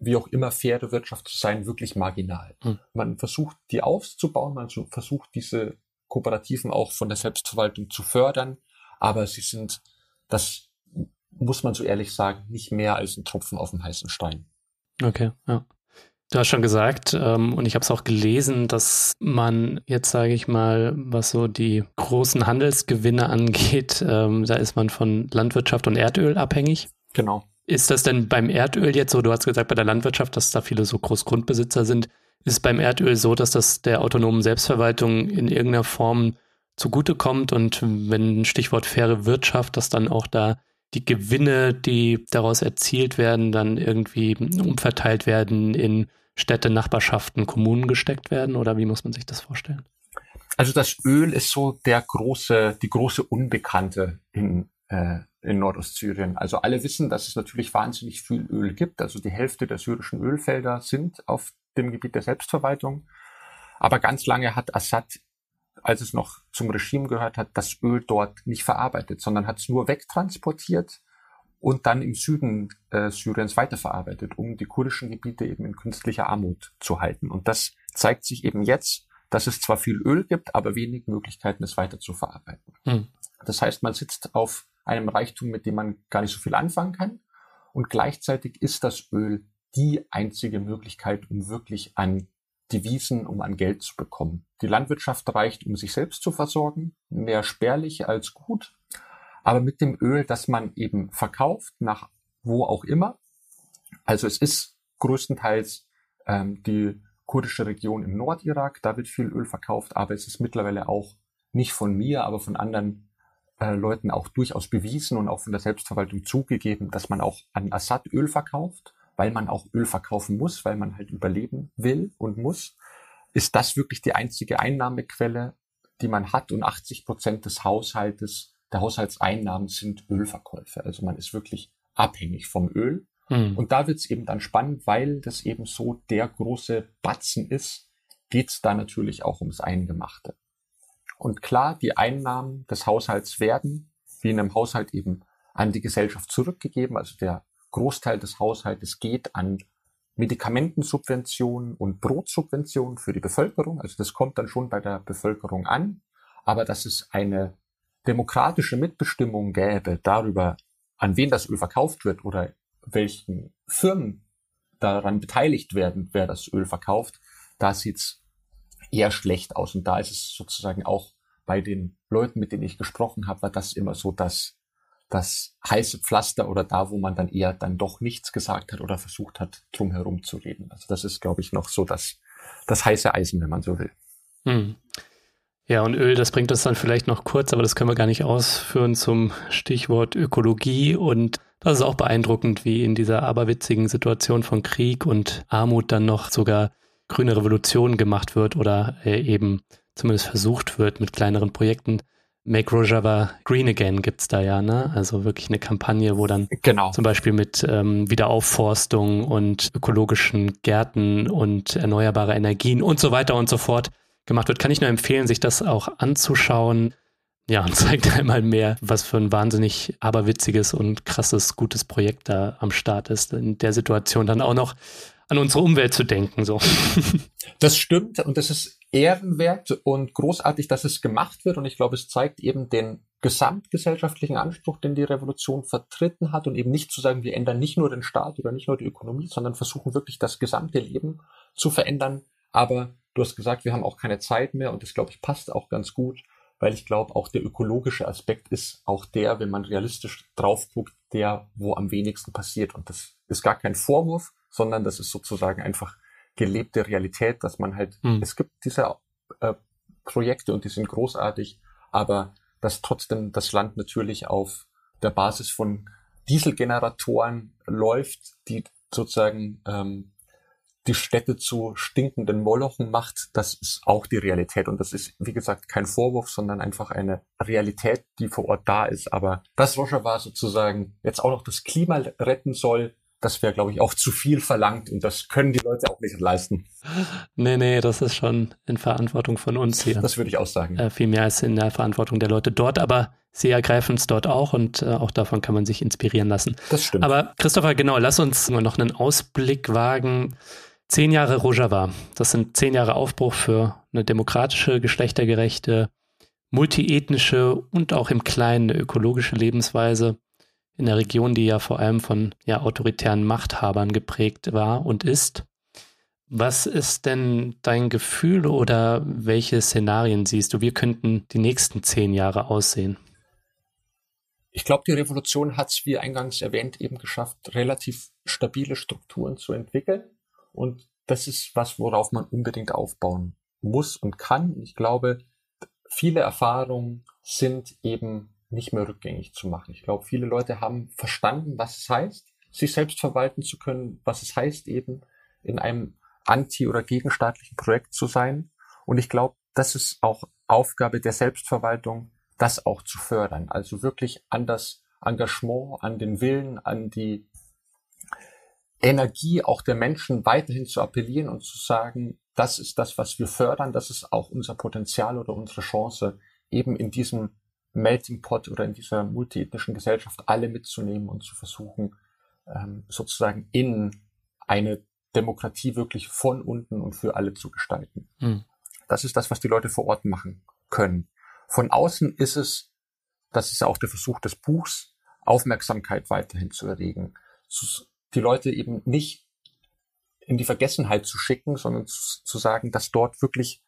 wie auch immer faire Wirtschaft zu sein, wirklich marginal. Hm. Man versucht, die aufzubauen, man versucht, diese Kooperativen auch von der Selbstverwaltung zu fördern, aber sie sind, das muss man so ehrlich sagen, nicht mehr als ein Tropfen auf dem heißen Stein. Okay, ja. Du hast schon gesagt, ähm, und ich habe es auch gelesen, dass man jetzt, sage ich mal, was so die großen Handelsgewinne angeht, ähm, da ist man von Landwirtschaft und Erdöl abhängig. Genau. Ist das denn beim Erdöl jetzt so, du hast gesagt bei der Landwirtschaft, dass da viele so Großgrundbesitzer sind, ist beim Erdöl so, dass das der autonomen Selbstverwaltung in irgendeiner Form zugutekommt und wenn Stichwort faire Wirtschaft, dass dann auch da die Gewinne, die daraus erzielt werden, dann irgendwie umverteilt werden in Städte, Nachbarschaften, Kommunen gesteckt werden? Oder wie muss man sich das vorstellen? Also das Öl ist so der große, die große Unbekannte in, äh, in Nordostsyrien. Also alle wissen, dass es natürlich wahnsinnig viel Öl gibt. Also die Hälfte der syrischen Ölfelder sind auf dem Gebiet der Selbstverwaltung. Aber ganz lange hat Assad, als es noch zum Regime gehört hat, das Öl dort nicht verarbeitet, sondern hat es nur wegtransportiert und dann im Süden äh, Syriens weiterverarbeitet, um die kurdischen Gebiete eben in künstlicher Armut zu halten. Und das zeigt sich eben jetzt, dass es zwar viel Öl gibt, aber wenig Möglichkeiten, es weiter zu verarbeiten. Hm. Das heißt, man sitzt auf einem Reichtum, mit dem man gar nicht so viel anfangen kann. Und gleichzeitig ist das Öl die einzige Möglichkeit, um wirklich an Devisen, um an Geld zu bekommen. Die Landwirtschaft reicht, um sich selbst zu versorgen, mehr spärlich als gut aber mit dem Öl, das man eben verkauft, nach wo auch immer. Also es ist größtenteils ähm, die kurdische Region im Nordirak, da wird viel Öl verkauft, aber es ist mittlerweile auch nicht von mir, aber von anderen äh, Leuten auch durchaus bewiesen und auch von der Selbstverwaltung zugegeben, dass man auch an Assad Öl verkauft, weil man auch Öl verkaufen muss, weil man halt überleben will und muss. Ist das wirklich die einzige Einnahmequelle, die man hat und 80 Prozent des Haushaltes der Haushaltseinnahmen sind Ölverkäufe. Also man ist wirklich abhängig vom Öl. Mhm. Und da wird es eben dann spannend, weil das eben so der große Batzen ist, geht es da natürlich auch ums Eingemachte. Und klar, die Einnahmen des Haushalts werden, wie in einem Haushalt eben, an die Gesellschaft zurückgegeben. Also der Großteil des Haushaltes geht an Medikamentensubventionen und Brotsubventionen für die Bevölkerung. Also das kommt dann schon bei der Bevölkerung an. Aber dass es eine demokratische Mitbestimmung gäbe darüber, an wen das Öl verkauft wird oder welchen Firmen daran beteiligt werden, wer das Öl verkauft, da sieht's eher schlecht aus. Und da ist es sozusagen auch bei den Leuten, mit denen ich gesprochen habe, war das immer so das, das heiße Pflaster oder da, wo man dann eher dann doch nichts gesagt hat oder versucht hat, drum herum zu reden. Also das ist, glaube ich, noch so das, das heiße Eisen, wenn man so will. Hm. Ja, und Öl, das bringt uns dann vielleicht noch kurz, aber das können wir gar nicht ausführen zum Stichwort Ökologie. Und das ist auch beeindruckend, wie in dieser aberwitzigen Situation von Krieg und Armut dann noch sogar grüne Revolution gemacht wird oder äh, eben zumindest versucht wird mit kleineren Projekten. Make Rojava Green Again gibt's da ja, ne? Also wirklich eine Kampagne, wo dann genau. zum Beispiel mit ähm, Wiederaufforstung und ökologischen Gärten und erneuerbare Energien und so weiter und so fort gemacht wird. Kann ich nur empfehlen, sich das auch anzuschauen. Ja, und zeigt einmal mehr, was für ein wahnsinnig aberwitziges und krasses, gutes Projekt da am Start ist. In der Situation dann auch noch an unsere Umwelt zu denken. So. Das stimmt und das ist ehrenwert und großartig, dass es gemacht wird. Und ich glaube, es zeigt eben den gesamtgesellschaftlichen Anspruch, den die Revolution vertreten hat und eben nicht zu sagen, wir ändern nicht nur den Staat oder nicht nur die Ökonomie, sondern versuchen wirklich das gesamte Leben zu verändern. Aber du hast gesagt, wir haben auch keine Zeit mehr und das, glaube ich, passt auch ganz gut, weil ich glaube, auch der ökologische Aspekt ist auch der, wenn man realistisch drauf guckt, der, wo am wenigsten passiert. Und das ist gar kein Vorwurf, sondern das ist sozusagen einfach gelebte Realität, dass man halt, mhm. es gibt diese äh, Projekte und die sind großartig, aber dass trotzdem das Land natürlich auf der Basis von Dieselgeneratoren läuft, die sozusagen ähm, die Städte zu stinkenden Molochen macht, das ist auch die Realität. Und das ist, wie gesagt, kein Vorwurf, sondern einfach eine Realität, die vor Ort da ist. Aber dass Rojava sozusagen jetzt auch noch das Klima retten soll, das wäre, glaube ich, auch zu viel verlangt und das können die Leute auch nicht leisten. Nee, nee, das ist schon in Verantwortung von uns hier. Das würde ich auch sagen. Äh, viel mehr als in der Verantwortung der Leute dort, aber sie ergreifen es dort auch und äh, auch davon kann man sich inspirieren lassen. Das stimmt. Aber Christopher, genau, lass uns noch einen Ausblick wagen. Zehn Jahre Rojava, das sind zehn Jahre Aufbruch für eine demokratische, geschlechtergerechte, multiethnische und auch im Kleinen eine ökologische Lebensweise in der Region, die ja vor allem von ja, autoritären Machthabern geprägt war und ist. Was ist denn dein Gefühl oder welche Szenarien siehst du? Wie könnten die nächsten zehn Jahre aussehen? Ich glaube, die Revolution hat es, wie eingangs erwähnt, eben geschafft, relativ stabile Strukturen zu entwickeln. Und das ist was, worauf man unbedingt aufbauen muss und kann. Ich glaube, viele Erfahrungen sind eben nicht mehr rückgängig zu machen. Ich glaube, viele Leute haben verstanden, was es heißt, sich selbst verwalten zu können, was es heißt, eben in einem anti- oder gegenstaatlichen Projekt zu sein. Und ich glaube, das ist auch Aufgabe der Selbstverwaltung, das auch zu fördern. Also wirklich an das Engagement, an den Willen, an die Energie auch der Menschen weiterhin zu appellieren und zu sagen, das ist das, was wir fördern, das ist auch unser Potenzial oder unsere Chance, eben in diesem Melting Pot oder in dieser multiethnischen Gesellschaft alle mitzunehmen und zu versuchen, ähm, sozusagen in eine Demokratie wirklich von unten und für alle zu gestalten. Mhm. Das ist das, was die Leute vor Ort machen können. Von außen ist es, das ist auch der Versuch des Buchs, Aufmerksamkeit weiterhin zu erregen. Die Leute eben nicht in die Vergessenheit zu schicken, sondern zu, zu sagen, dass dort wirklich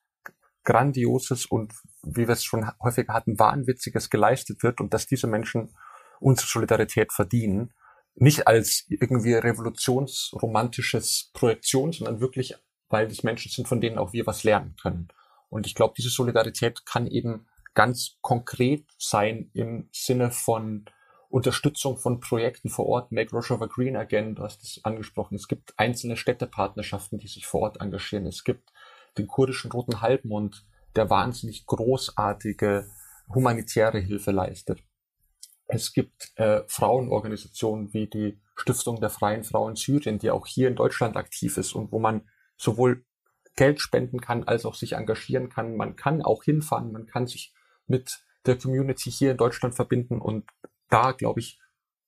Grandioses und, wie wir es schon häufiger hatten, Wahnwitziges geleistet wird und dass diese Menschen unsere Solidarität verdienen. Nicht als irgendwie revolutionsromantisches Projektion, sondern wirklich, weil das Menschen sind, von denen auch wir was lernen können. Und ich glaube, diese Solidarität kann eben ganz konkret sein im Sinne von Unterstützung von Projekten vor Ort. Make Rojava Green Again, du hast es angesprochen. Es gibt einzelne Städtepartnerschaften, die sich vor Ort engagieren. Es gibt den kurdischen Roten Halbmond, der wahnsinnig großartige humanitäre Hilfe leistet. Es gibt äh, Frauenorganisationen wie die Stiftung der Freien Frauen Syrien, die auch hier in Deutschland aktiv ist und wo man sowohl Geld spenden kann, als auch sich engagieren kann. Man kann auch hinfahren, man kann sich mit der Community hier in Deutschland verbinden und da, glaube ich,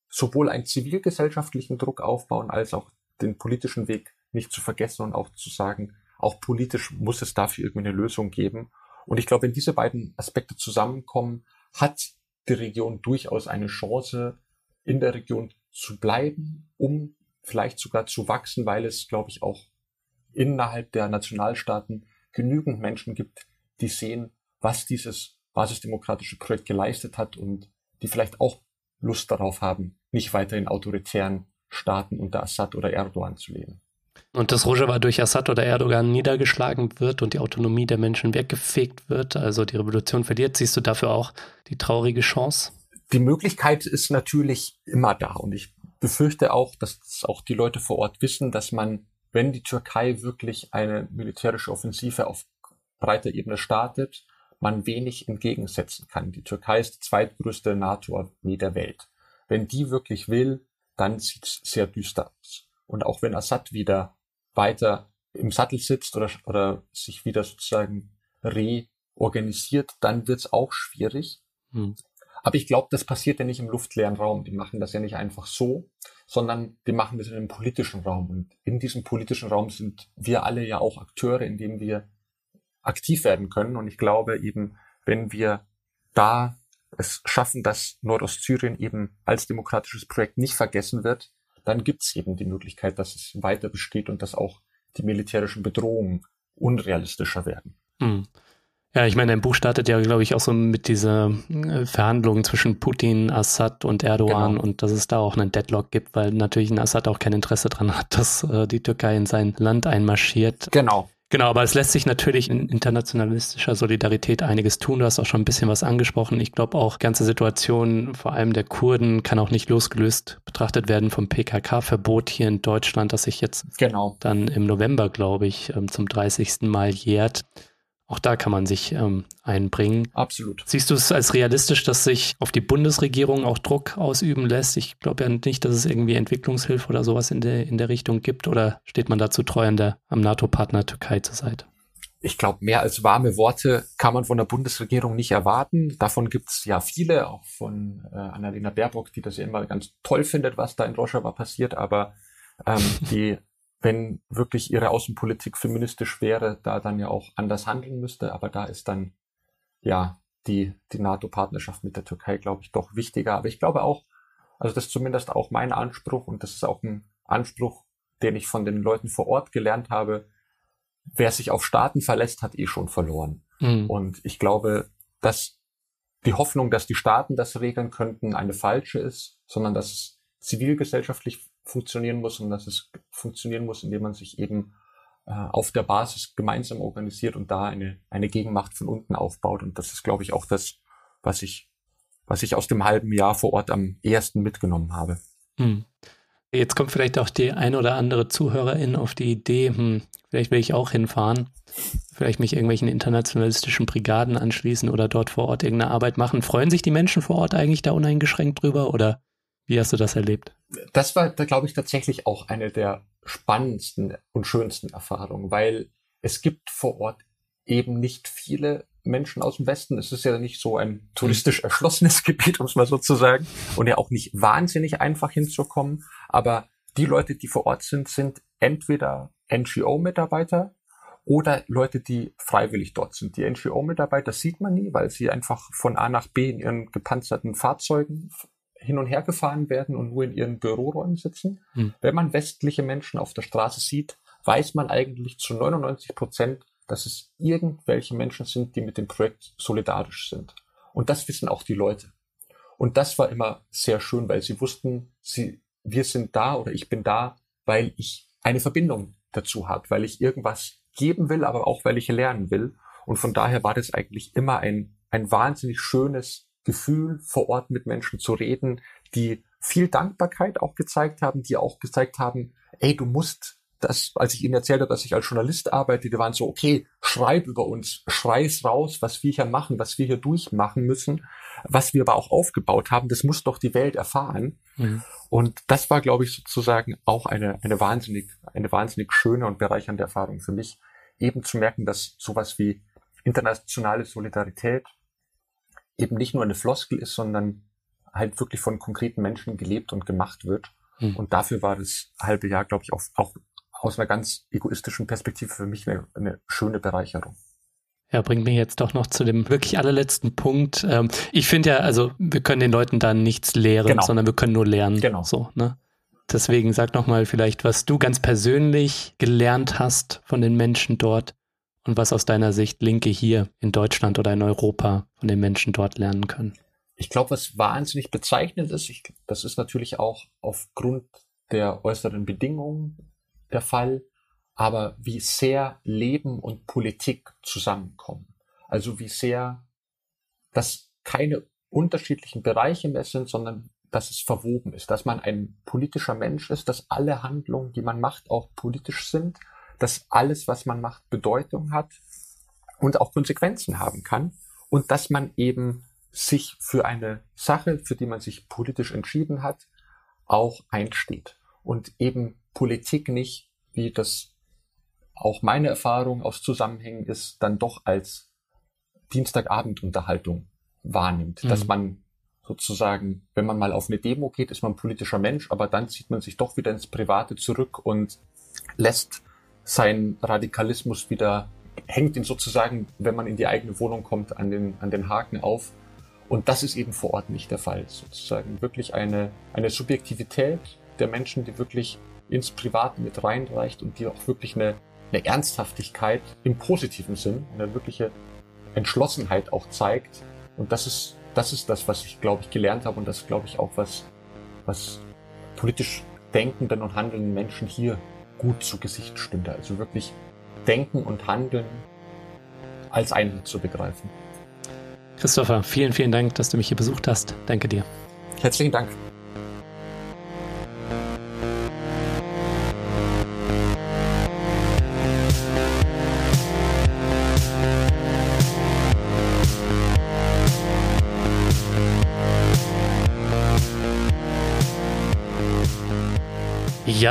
sowohl einen zivilgesellschaftlichen Druck aufbauen, als auch den politischen Weg nicht zu vergessen und auch zu sagen, auch politisch muss es dafür irgendwie eine Lösung geben. Und ich glaube, wenn diese beiden Aspekte zusammenkommen, hat die Region durchaus eine Chance, in der Region zu bleiben, um vielleicht sogar zu wachsen, weil es, glaube ich, auch innerhalb der Nationalstaaten genügend Menschen gibt, die sehen, was dieses basisdemokratische Projekt geleistet hat und die vielleicht auch Lust darauf haben, nicht weiter in autoritären Staaten unter Assad oder Erdogan zu leben. Und dass Rojava durch Assad oder Erdogan niedergeschlagen wird und die Autonomie der Menschen weggefegt wird, also die Revolution verliert, siehst du dafür auch die traurige Chance? Die Möglichkeit ist natürlich immer da und ich befürchte auch, dass auch die Leute vor Ort wissen, dass man, wenn die Türkei wirklich eine militärische Offensive auf breiter Ebene startet, man wenig entgegensetzen kann. Die Türkei ist die zweitgrößte NATO-Armee der Welt. Wenn die wirklich will, dann sieht es sehr düster aus. Und auch wenn Assad wieder weiter im Sattel sitzt oder, oder sich wieder sozusagen reorganisiert, dann wird es auch schwierig. Hm. Aber ich glaube, das passiert ja nicht im luftleeren Raum. Die machen das ja nicht einfach so, sondern die machen das in einem politischen Raum. Und in diesem politischen Raum sind wir alle ja auch Akteure, in denen wir aktiv werden können. Und ich glaube eben, wenn wir da es schaffen, dass Nordostsyrien eben als demokratisches Projekt nicht vergessen wird, dann gibt es eben die Möglichkeit, dass es weiter besteht und dass auch die militärischen Bedrohungen unrealistischer werden. Hm. Ja, ich meine, dein Buch startet ja, glaube ich, auch so mit dieser äh, Verhandlungen zwischen Putin, Assad und Erdogan genau. und dass es da auch einen Deadlock gibt, weil natürlich ein Assad auch kein Interesse dran hat, dass äh, die Türkei in sein Land einmarschiert. Genau. Genau, aber es lässt sich natürlich in internationalistischer Solidarität einiges tun. Du hast auch schon ein bisschen was angesprochen. Ich glaube auch, ganze Situation, vor allem der Kurden, kann auch nicht losgelöst betrachtet werden vom PKK-Verbot hier in Deutschland, das sich jetzt genau. dann im November, glaube ich, ähm, zum 30. Mal jährt. Auch da kann man sich ähm, einbringen. Absolut. Siehst du es als realistisch, dass sich auf die Bundesregierung auch Druck ausüben lässt? Ich glaube ja nicht, dass es irgendwie Entwicklungshilfe oder sowas in der, in der Richtung gibt. Oder steht man dazu treu an der, am NATO-Partner Türkei zur Seite? Ich glaube, mehr als warme Worte kann man von der Bundesregierung nicht erwarten. Davon gibt es ja viele, auch von äh, Annalena Baerbock, die das ja immer ganz toll findet, was da in Rojava passiert. Aber ähm, die wenn wirklich ihre Außenpolitik feministisch wäre, da dann ja auch anders handeln müsste. Aber da ist dann ja die, die NATO-Partnerschaft mit der Türkei, glaube ich, doch wichtiger. Aber ich glaube auch, also das ist zumindest auch mein Anspruch und das ist auch ein Anspruch, den ich von den Leuten vor Ort gelernt habe. Wer sich auf Staaten verlässt, hat eh schon verloren. Mhm. Und ich glaube, dass die Hoffnung, dass die Staaten das regeln könnten, eine falsche ist, sondern dass es zivilgesellschaftlich funktionieren muss und dass es funktionieren muss, indem man sich eben äh, auf der Basis gemeinsam organisiert und da eine, eine Gegenmacht von unten aufbaut. Und das ist, glaube ich, auch das, was ich, was ich aus dem halben Jahr vor Ort am ersten mitgenommen habe. Hm. Jetzt kommt vielleicht auch die ein oder andere Zuhörerin auf die Idee, hm, vielleicht will ich auch hinfahren, vielleicht mich irgendwelchen internationalistischen Brigaden anschließen oder dort vor Ort irgendeine Arbeit machen. Freuen sich die Menschen vor Ort eigentlich da uneingeschränkt drüber oder wie hast du das erlebt? Das war, da glaube ich, tatsächlich auch eine der spannendsten und schönsten Erfahrungen, weil es gibt vor Ort eben nicht viele Menschen aus dem Westen. Es ist ja nicht so ein touristisch erschlossenes Gebiet, um es mal so zu sagen, und ja auch nicht wahnsinnig einfach hinzukommen. Aber die Leute, die vor Ort sind, sind entweder NGO-Mitarbeiter oder Leute, die freiwillig dort sind. Die NGO-Mitarbeiter sieht man nie, weil sie einfach von A nach B in ihren gepanzerten Fahrzeugen hin und her gefahren werden und nur in ihren Büroräumen sitzen. Hm. Wenn man westliche Menschen auf der Straße sieht, weiß man eigentlich zu 99 Prozent, dass es irgendwelche Menschen sind, die mit dem Projekt solidarisch sind. Und das wissen auch die Leute. Und das war immer sehr schön, weil sie wussten, sie, wir sind da oder ich bin da, weil ich eine Verbindung dazu habe, weil ich irgendwas geben will, aber auch weil ich lernen will. Und von daher war das eigentlich immer ein, ein wahnsinnig schönes Gefühl, vor Ort mit Menschen zu reden, die viel Dankbarkeit auch gezeigt haben, die auch gezeigt haben, ey, du musst das, als ich ihnen erzählt habe, dass ich als Journalist arbeite, die waren so, okay, schreib über uns, schrei's raus, was wir hier machen, was wir hier durchmachen müssen, was wir aber auch aufgebaut haben, das muss doch die Welt erfahren. Mhm. Und das war, glaube ich, sozusagen auch eine, eine wahnsinnig, eine wahnsinnig schöne und bereichernde Erfahrung für mich, eben zu merken, dass sowas wie internationale Solidarität eben nicht nur eine Floskel ist, sondern halt wirklich von konkreten Menschen gelebt und gemacht wird. Mhm. Und dafür war das halbe Jahr, glaube ich, auch, auch aus einer ganz egoistischen Perspektive für mich eine, eine schöne Bereicherung. Ja, bringt mich jetzt doch noch zu dem wirklich allerletzten Punkt. Ähm, ich finde ja, also wir können den Leuten da nichts lehren, genau. sondern wir können nur lernen. Genau. So, ne? Deswegen sag noch mal vielleicht, was du ganz persönlich gelernt hast von den Menschen dort und was aus deiner Sicht Linke hier in Deutschland oder in Europa von den Menschen dort lernen können. Ich glaube, was wahnsinnig bezeichnend ist, ich, das ist natürlich auch aufgrund der äußeren Bedingungen der Fall, aber wie sehr Leben und Politik zusammenkommen. Also wie sehr das keine unterschiedlichen Bereiche mehr sind, sondern dass es verwoben ist, dass man ein politischer Mensch ist, dass alle Handlungen, die man macht, auch politisch sind, dass alles, was man macht, Bedeutung hat und auch Konsequenzen haben kann und dass man eben sich für eine Sache, für die man sich politisch entschieden hat, auch einsteht und eben Politik nicht, wie das auch meine Erfahrung aus Zusammenhängen ist, dann doch als Dienstagabendunterhaltung wahrnimmt, mhm. dass man sozusagen, wenn man mal auf eine Demo geht, ist man politischer Mensch, aber dann zieht man sich doch wieder ins Private zurück und lässt seinen Radikalismus wieder, hängt ihn sozusagen, wenn man in die eigene Wohnung kommt, an den, an den Haken auf. Und das ist eben vor Ort nicht der Fall. Sozusagen wirklich eine, eine Subjektivität der Menschen, die wirklich ins Private mit reinreicht und die auch wirklich eine, eine Ernsthaftigkeit im positiven Sinn, eine wirkliche Entschlossenheit auch zeigt. Und das ist, das ist das, was ich, glaube ich, gelernt habe und das glaube ich auch, was, was politisch denkenden und handelnden Menschen hier gut zu Gesicht stünde. Also wirklich denken und handeln als Einheit zu begreifen. Christopher, vielen, vielen Dank, dass du mich hier besucht hast. Danke dir. Herzlichen Dank.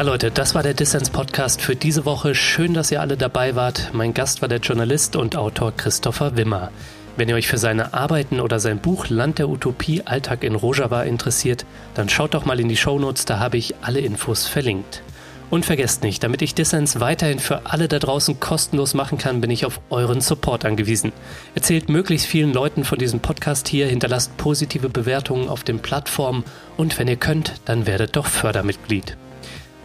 Ja, Leute, das war der Dissens-Podcast für diese Woche. Schön, dass ihr alle dabei wart. Mein Gast war der Journalist und Autor Christopher Wimmer. Wenn ihr euch für seine Arbeiten oder sein Buch Land der Utopie Alltag in Rojava interessiert, dann schaut doch mal in die Shownotes, da habe ich alle Infos verlinkt. Und vergesst nicht, damit ich Dissens weiterhin für alle da draußen kostenlos machen kann, bin ich auf euren Support angewiesen. Erzählt möglichst vielen Leuten von diesem Podcast hier, hinterlasst positive Bewertungen auf den Plattformen und wenn ihr könnt, dann werdet doch Fördermitglied.